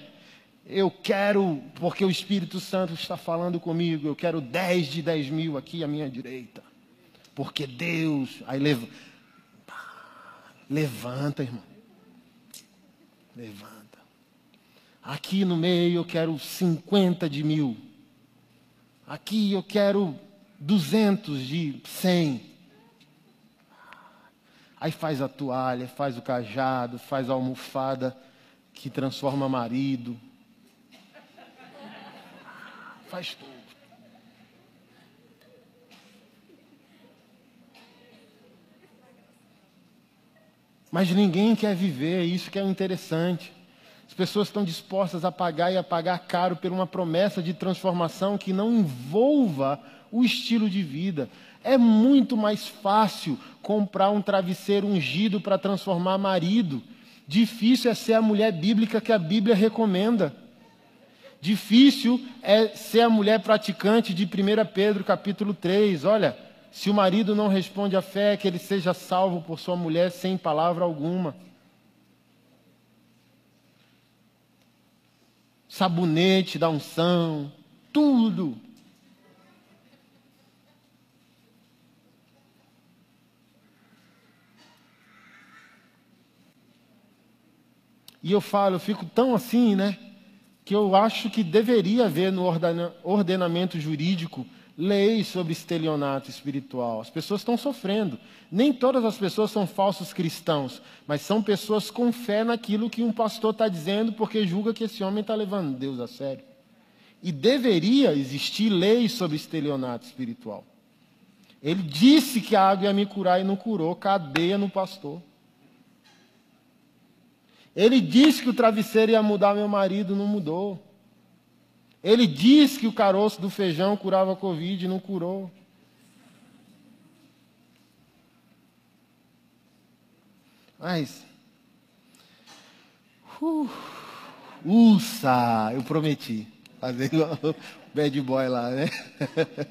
Eu quero, porque o Espírito Santo está falando comigo, eu quero 10 de 10 mil aqui à minha direita. Porque Deus. Aí leva, levanta, irmão. Levanta. Aqui no meio eu quero 50 de mil. Aqui eu quero 200 de 100. Aí faz a toalha, faz o cajado, faz a almofada que transforma marido. Faz tudo. Mas ninguém quer viver, isso que é interessante. As pessoas estão dispostas a pagar e a pagar caro por uma promessa de transformação que não envolva o estilo de vida. É muito mais fácil comprar um travesseiro ungido para transformar marido. Difícil é ser a mulher bíblica que a Bíblia recomenda. Difícil é ser a mulher praticante de 1 Pedro capítulo 3. Olha, se o marido não responde à fé, que ele seja salvo por sua mulher sem palavra alguma. Sabonete da unção, tudo E eu falo, eu fico tão assim, né? Que eu acho que deveria haver no ordenamento jurídico leis sobre estelionato espiritual. As pessoas estão sofrendo. Nem todas as pessoas são falsos cristãos, mas são pessoas com fé naquilo que um pastor está dizendo porque julga que esse homem está levando Deus a sério. E deveria existir leis sobre estelionato espiritual. Ele disse que a água ia me curar e não curou, cadeia no pastor. Ele disse que o travesseiro ia mudar meu marido, não mudou. Ele disse que o caroço do feijão curava a Covid, não curou. Mas. Uh, uça, eu prometi. Fazer igual bad boy lá, né?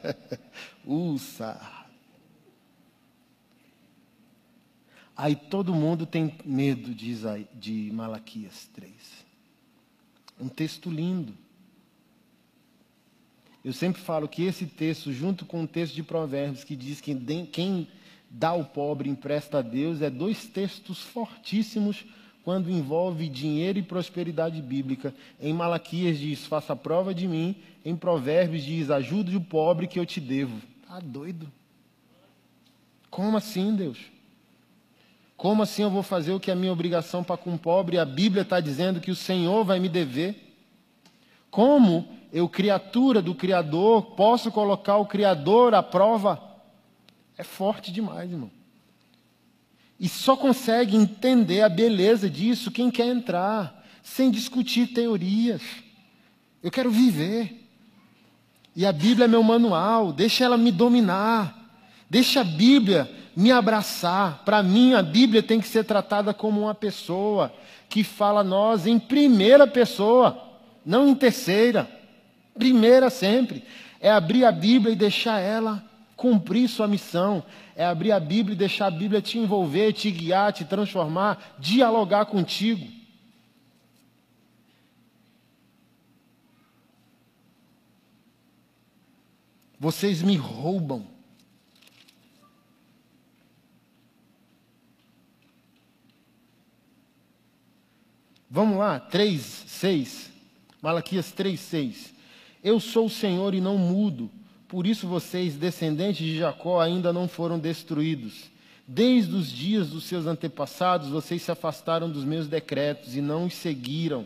uça. Aí todo mundo tem medo de, Isaí, de Malaquias 3. Um texto lindo. Eu sempre falo que esse texto, junto com o texto de Provérbios, que diz que quem dá ao pobre empresta a Deus, é dois textos fortíssimos quando envolve dinheiro e prosperidade bíblica. Em Malaquias diz: faça prova de mim. Em Provérbios diz: ajude o pobre que eu te devo. Tá doido? Como assim, Deus? Como assim eu vou fazer o que é minha obrigação para com o pobre? A Bíblia está dizendo que o Senhor vai me dever. Como eu, criatura do Criador, posso colocar o Criador à prova? É forte demais, irmão. E só consegue entender a beleza disso quem quer entrar, sem discutir teorias. Eu quero viver. E a Bíblia é meu manual, deixa ela me dominar. Deixa a Bíblia me abraçar. Para mim, a Bíblia tem que ser tratada como uma pessoa que fala a nós em primeira pessoa, não em terceira. Primeira sempre. É abrir a Bíblia e deixar ela cumprir sua missão. É abrir a Bíblia e deixar a Bíblia te envolver, te guiar, te transformar, dialogar contigo. Vocês me roubam. Vamos lá, 3, 6. Malaquias 3, 6. Eu sou o Senhor e não mudo, por isso vocês, descendentes de Jacó, ainda não foram destruídos. Desde os dias dos seus antepassados, vocês se afastaram dos meus decretos e não os seguiram.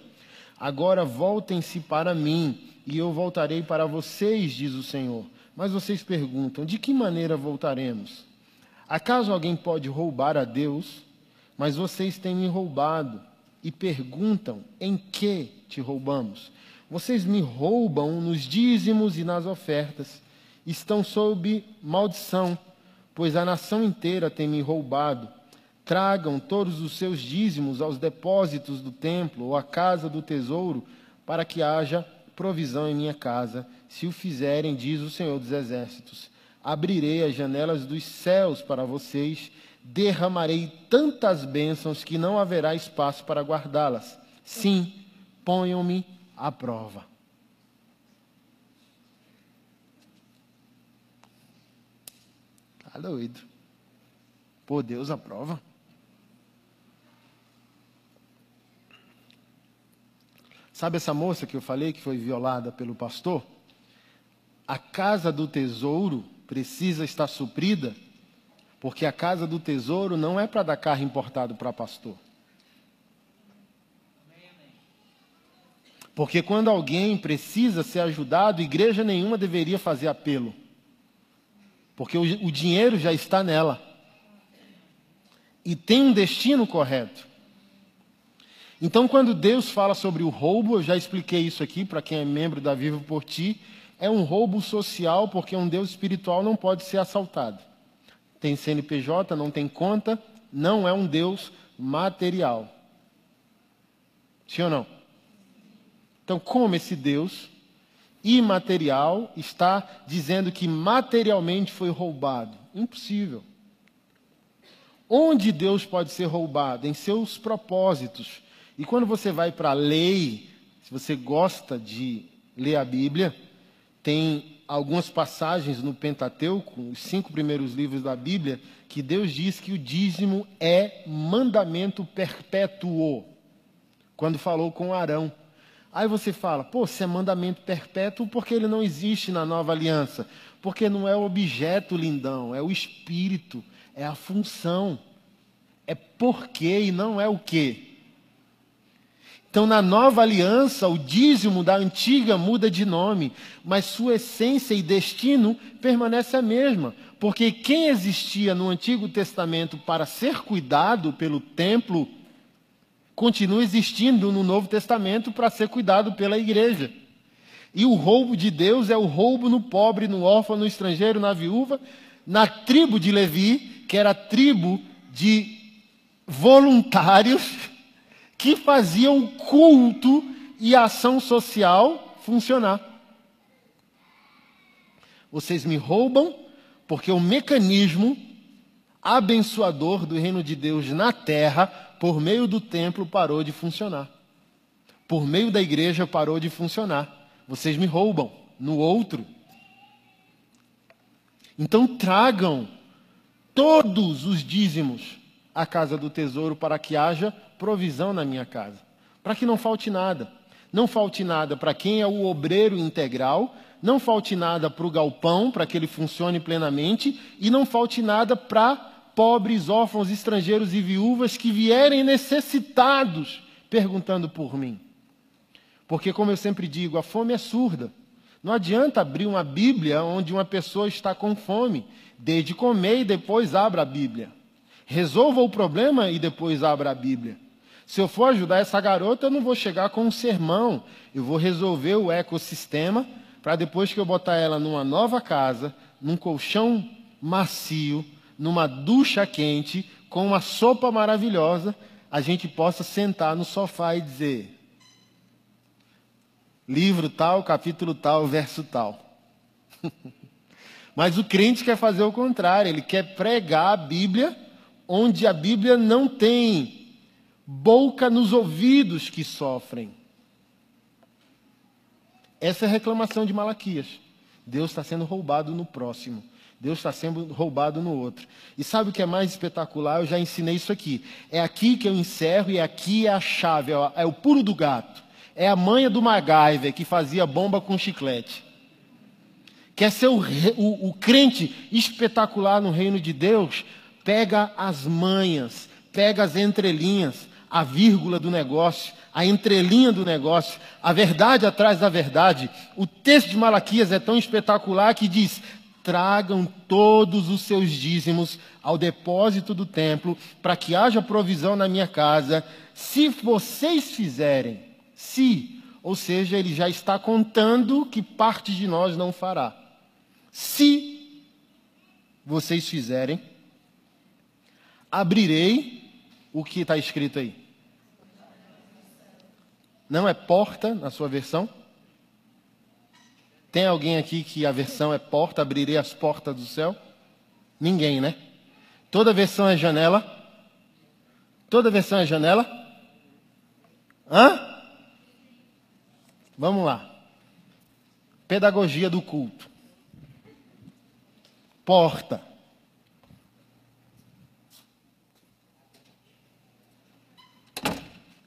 Agora voltem-se para mim, e eu voltarei para vocês, diz o Senhor. Mas vocês perguntam: de que maneira voltaremos? Acaso alguém pode roubar a Deus? Mas vocês têm me roubado e perguntam: em que te roubamos? Vocês me roubam nos dízimos e nas ofertas. Estão sob maldição, pois a nação inteira tem me roubado. Tragam todos os seus dízimos aos depósitos do templo ou à casa do tesouro, para que haja provisão em minha casa. Se o fizerem, diz o Senhor dos Exércitos, abrirei as janelas dos céus para vocês derramarei tantas bênçãos que não haverá espaço para guardá-las. Sim, ponham-me à prova. Tá doido. Pô, Deus aprova. Sabe essa moça que eu falei que foi violada pelo pastor? A casa do tesouro precisa estar suprida porque a casa do tesouro não é para dar carro importado para pastor. Porque quando alguém precisa ser ajudado, igreja nenhuma deveria fazer apelo. Porque o, o dinheiro já está nela. E tem um destino correto. Então, quando Deus fala sobre o roubo, eu já expliquei isso aqui para quem é membro da Vivo por Ti, é um roubo social, porque um Deus espiritual não pode ser assaltado tem CNPJ, não tem conta, não é um Deus material. Sim ou não? Então, como esse Deus imaterial está dizendo que materialmente foi roubado? Impossível. Onde Deus pode ser roubado? Em seus propósitos. E quando você vai para a lei, se você gosta de ler a Bíblia, tem algumas passagens no Pentateuco, os cinco primeiros livros da Bíblia, que Deus diz que o dízimo é mandamento perpétuo. Quando falou com Arão. Aí você fala, pô, se é mandamento perpétuo, porque ele não existe na nova aliança? Porque não é o objeto, lindão, é o espírito, é a função. É porquê e não é o quê. Então, na nova aliança, o dízimo da antiga muda de nome, mas sua essência e destino permanece a mesma, porque quem existia no Antigo Testamento para ser cuidado pelo templo, continua existindo no Novo Testamento para ser cuidado pela igreja. E o roubo de Deus é o roubo no pobre, no órfão, no estrangeiro, na viúva, na tribo de Levi, que era a tribo de voluntários que faziam culto e ação social funcionar. Vocês me roubam porque o mecanismo abençoador do reino de Deus na terra, por meio do templo, parou de funcionar. Por meio da igreja, parou de funcionar. Vocês me roubam no outro. Então tragam todos os dízimos à casa do tesouro para que haja provisão na minha casa, para que não falte nada. Não falte nada para quem é o obreiro integral, não falte nada para o galpão, para que ele funcione plenamente, e não falte nada para pobres, órfãos, estrangeiros e viúvas que vierem necessitados perguntando por mim. Porque, como eu sempre digo, a fome é surda. Não adianta abrir uma Bíblia onde uma pessoa está com fome, desde comer e depois abra a Bíblia. Resolva o problema e depois abra a Bíblia. Se eu for ajudar essa garota, eu não vou chegar com um sermão. Eu vou resolver o ecossistema para depois que eu botar ela numa nova casa, num colchão macio, numa ducha quente, com uma sopa maravilhosa, a gente possa sentar no sofá e dizer: livro tal, capítulo tal, verso tal. Mas o crente quer fazer o contrário, ele quer pregar a Bíblia onde a Bíblia não tem boca nos ouvidos que sofrem. Essa é a reclamação de Malaquias. Deus está sendo roubado no próximo. Deus está sendo roubado no outro. E sabe o que é mais espetacular? Eu já ensinei isso aqui. É aqui que eu encerro e aqui é a chave, é o puro do gato. É a manha do MacGyver que fazia bomba com chiclete. Quer ser o, o, o crente espetacular no reino de Deus? Pega as manhas, pega as entrelinhas, a vírgula do negócio, a entrelinha do negócio, a verdade atrás da verdade. O texto de Malaquias é tão espetacular que diz: tragam todos os seus dízimos ao depósito do templo, para que haja provisão na minha casa, se vocês fizerem, se, ou seja, ele já está contando que parte de nós não fará. Se vocês fizerem, abrirei o que está escrito aí. Não é porta na sua versão? Tem alguém aqui que a versão é porta, abrirei as portas do céu? Ninguém, né? Toda versão é janela? Toda versão é janela? Hã? Vamos lá. Pedagogia do culto. Porta.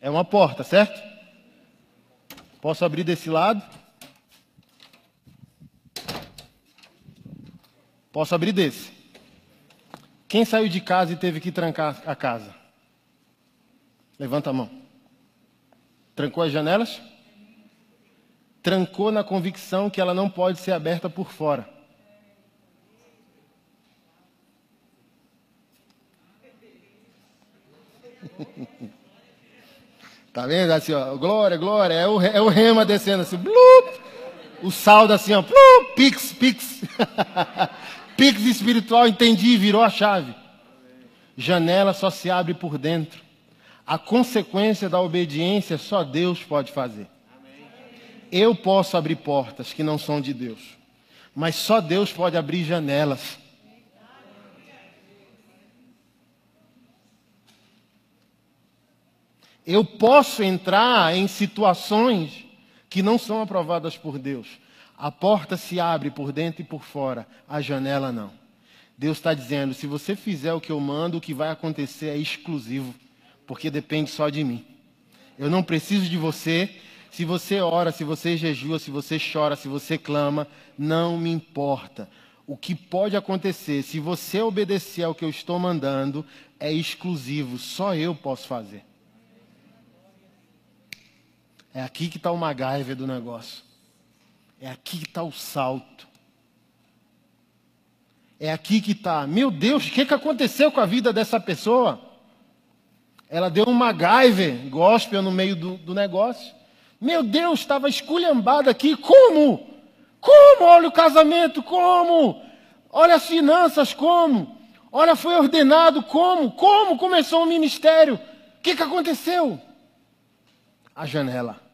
É uma porta, certo? Posso abrir desse lado? Posso abrir desse. Quem saiu de casa e teve que trancar a casa? Levanta a mão. Trancou as janelas? Trancou na convicção que ela não pode ser aberta por fora. tá vendo? Assim, ó, glória, glória, é o, é o rema descendo assim, blup, o saldo assim, ó, blup, pix, pix. Pix espiritual, entendi, virou a chave. Janela só se abre por dentro. A consequência da obediência só Deus pode fazer. Eu posso abrir portas que não são de Deus, mas só Deus pode abrir janelas. Eu posso entrar em situações que não são aprovadas por Deus, a porta se abre por dentro e por fora, a janela não. Deus está dizendo: se você fizer o que eu mando, o que vai acontecer é exclusivo, porque depende só de mim. Eu não preciso de você. Se você ora, se você jejua, se você chora, se você clama, não me importa. O que pode acontecer, se você obedecer ao que eu estou mandando, é exclusivo, só eu posso fazer. É aqui que está o MacGyver do negócio. É aqui que está o salto. É aqui que está. Meu Deus, o que, que aconteceu com a vida dessa pessoa? Ela deu um MacGyver gospel no meio do, do negócio. Meu Deus, estava esculhambada aqui. Como? Como? Olha o casamento, como? Olha as finanças, como? Olha, foi ordenado, como? Como começou o ministério? O que, que aconteceu? A janela.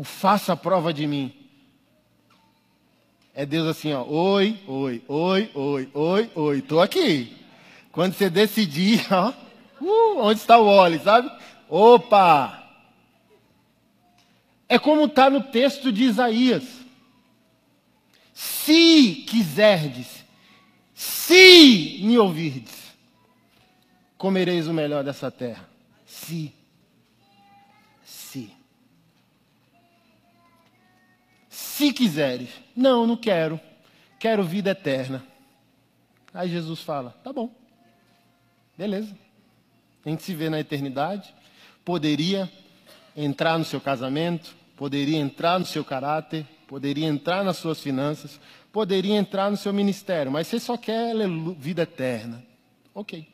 O faça prova de mim. É Deus assim, ó, oi, oi, oi, oi, oi, oi, estou aqui. Quando você decidir, ó, uh, onde está o óleo, sabe? Opa! É como está no texto de Isaías. Se quiserdes, se me ouvirdes, comereis o melhor dessa terra. Se. Se quiseres. Não, não quero. Quero vida eterna. Aí Jesus fala: tá bom. Beleza. A gente se vê na eternidade. Poderia entrar no seu casamento, poderia entrar no seu caráter, poderia entrar nas suas finanças, poderia entrar no seu ministério, mas você só quer vida eterna. Ok.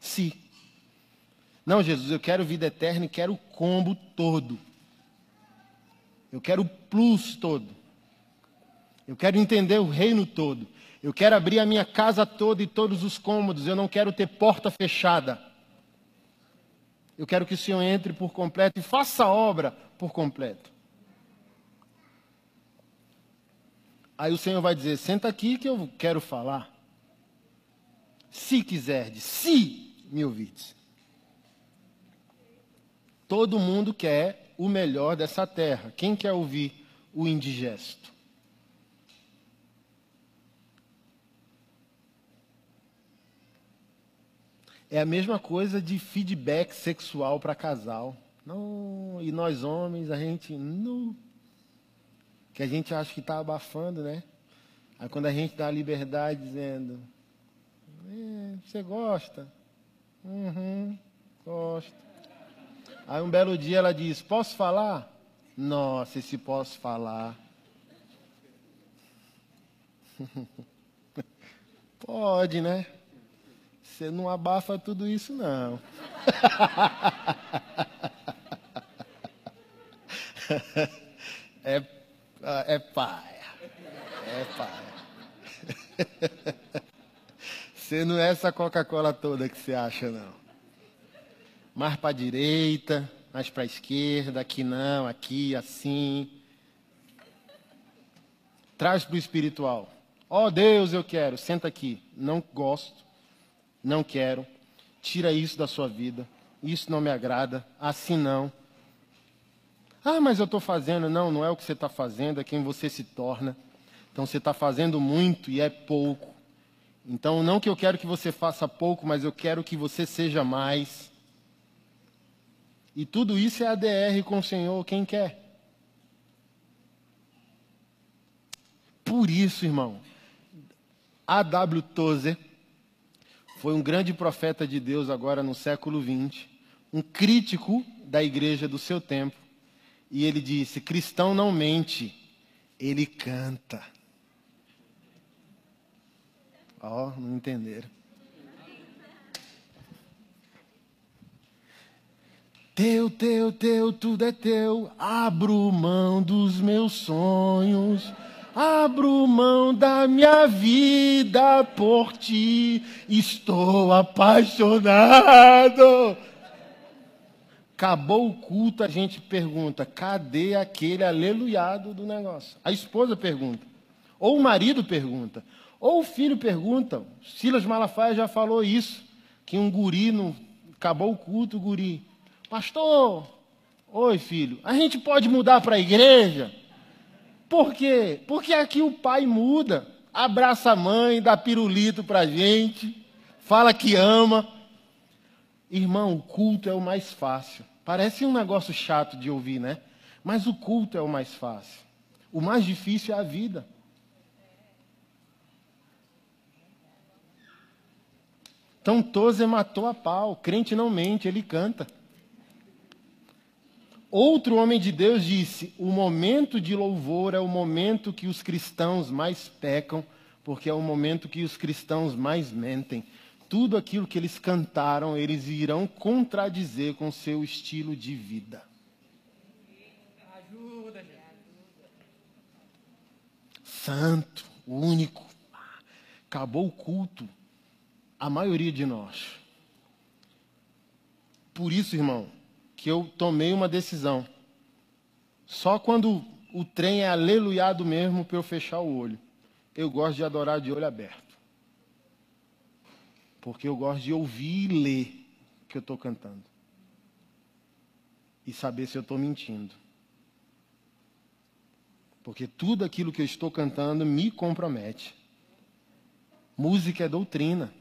Se. Não, Jesus, eu quero vida eterna e quero o combo todo. Eu quero o plus todo. Eu quero entender o reino todo. Eu quero abrir a minha casa toda e todos os cômodos. Eu não quero ter porta fechada. Eu quero que o Senhor entre por completo e faça a obra por completo. Aí o Senhor vai dizer: senta aqui que eu quero falar. Se quiserdes, se me ouvides. Todo mundo quer o melhor dessa terra. Quem quer ouvir o indigesto? É a mesma coisa de feedback sexual para casal. Não, e nós homens, a gente não. Que a gente acha que está abafando, né? Aí quando a gente dá a liberdade dizendo, é, você gosta? Uhum, gosto. Aí um belo dia ela diz, posso falar? Nossa, se posso falar. Pode, né? Você não abafa tudo isso, não. é, é paia. É paia. Você não é essa Coca-Cola toda que você acha, não. Mais para a direita, mais para a esquerda, aqui não, aqui, assim. Traz para o espiritual. Ó oh, Deus, eu quero. Senta aqui. Não gosto não quero, tira isso da sua vida, isso não me agrada, assim não. Ah, mas eu estou fazendo. Não, não é o que você está fazendo, é quem você se torna. Então você está fazendo muito e é pouco. Então, não que eu quero que você faça pouco, mas eu quero que você seja mais. E tudo isso é ADR com o Senhor, quem quer. Por isso, irmão, A.W. Tozer foi um grande profeta de Deus agora no século XX, um crítico da igreja do seu tempo. E ele disse: cristão não mente, ele canta. Ó, oh, não entenderam. Teu, teu, teu, tudo é teu. Abro mão dos meus sonhos abro mão da minha vida por ti, estou apaixonado. Acabou o culto, a gente pergunta: cadê aquele aleluiado do negócio? A esposa pergunta, ou o marido pergunta, ou o filho pergunta. Silas Malafaia já falou isso: que um guri, acabou o culto, o guri, pastor, oi filho, a gente pode mudar para a igreja? Por quê? Porque aqui o pai muda, abraça a mãe, dá pirulito para a gente, fala que ama. Irmão, o culto é o mais fácil. Parece um negócio chato de ouvir, né? Mas o culto é o mais fácil. O mais difícil é a vida. Então Tozer matou a pau. Crente não mente, ele canta. Outro homem de Deus disse: o momento de louvor é o momento que os cristãos mais pecam, porque é o momento que os cristãos mais mentem. Tudo aquilo que eles cantaram, eles irão contradizer com seu estilo de vida. Ajuda, Santo, único. Acabou o culto. A maioria de nós. Por isso, irmão, que eu tomei uma decisão. Só quando o trem é aleluiado mesmo para eu fechar o olho. Eu gosto de adorar de olho aberto. Porque eu gosto de ouvir e ler o que eu estou cantando. E saber se eu estou mentindo. Porque tudo aquilo que eu estou cantando me compromete. Música é doutrina.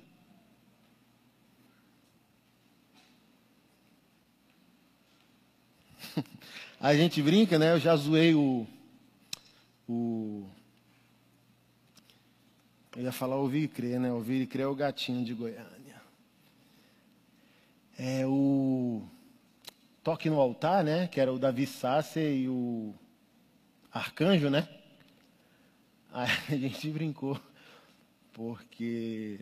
A gente brinca, né? Eu já zoei o. o eu ia falar ouvir e crer, né? Ouvir e crer é o gatinho de Goiânia. É o. Toque no altar, né? Que era o Davi Sasser e o Arcanjo, né? Aí a gente brincou, porque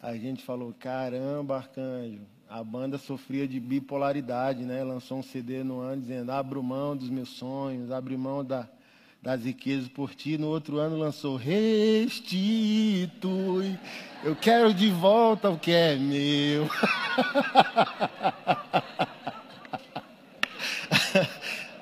a gente falou: caramba, Arcanjo, a banda sofria de bipolaridade, né? Lançou um CD no ano dizendo: abro mão dos meus sonhos, abro mão da, das riquezas por ti. No outro ano lançou Restitui. Eu quero de volta o que é meu.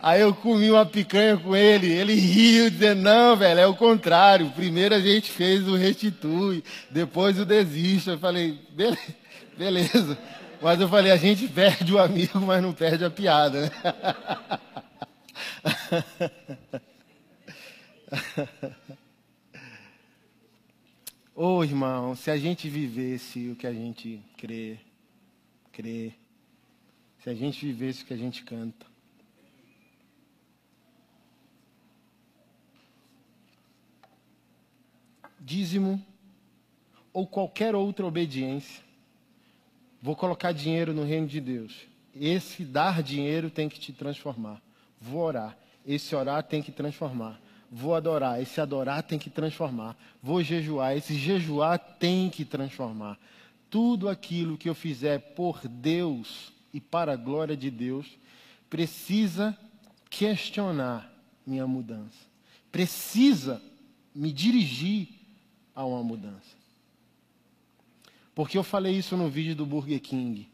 Aí eu comi uma picanha com ele, ele riu, dizendo, não, velho, é o contrário. Primeiro a gente fez o restitui, depois o desiste. Eu falei, beleza. Mas eu falei, a gente perde o amigo, mas não perde a piada, né? Ô oh, irmão, se a gente vivesse o que a gente crê, crê, se a gente vivesse o que a gente canta, dízimo ou qualquer outra obediência, vou colocar dinheiro no reino de Deus. Esse dar dinheiro tem que te transformar. Vou orar. Esse orar tem que transformar. Vou adorar. Esse adorar tem que transformar. Vou jejuar. Esse jejuar tem que transformar. Tudo aquilo que eu fizer por Deus e para a glória de Deus precisa questionar minha mudança. Precisa me dirigir a uma mudança. Porque eu falei isso no vídeo do Burger King.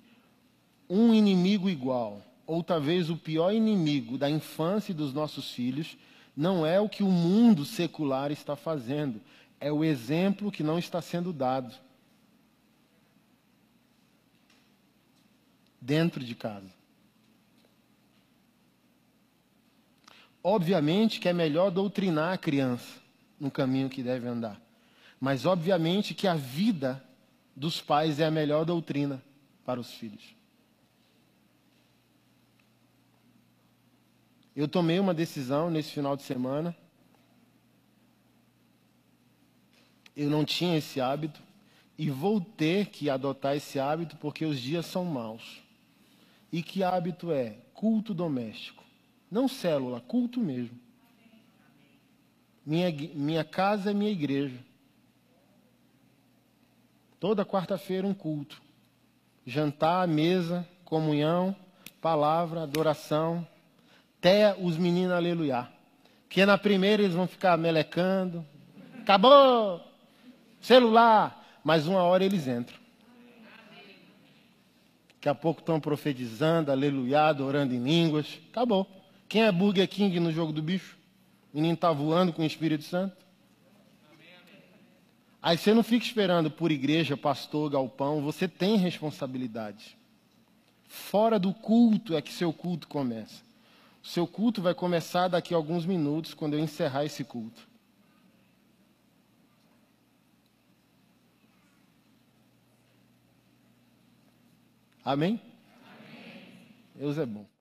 Um inimigo igual ou talvez o pior inimigo da infância e dos nossos filhos, não é o que o mundo secular está fazendo, é o exemplo que não está sendo dado dentro de casa. Obviamente que é melhor doutrinar a criança no caminho que deve andar, mas obviamente que a vida dos pais é a melhor doutrina para os filhos. Eu tomei uma decisão nesse final de semana. Eu não tinha esse hábito e vou ter que adotar esse hábito porque os dias são maus. E que hábito é? Culto doméstico. Não célula, culto mesmo. Minha, minha casa é minha igreja. Toda quarta-feira um culto. Jantar, mesa, comunhão, palavra, adoração, até os meninos aleluia. Que na primeira eles vão ficar melecando. Acabou! Celular! Mas uma hora eles entram. Daqui a pouco estão profetizando, aleluia, orando em línguas. Acabou. Quem é Burger King no jogo do bicho? O menino está voando com o Espírito Santo. Aí você não fica esperando por igreja, pastor, galpão. Você tem responsabilidade. Fora do culto é que seu culto começa. O seu culto vai começar daqui a alguns minutos, quando eu encerrar esse culto. Amém? Amém. Deus é bom.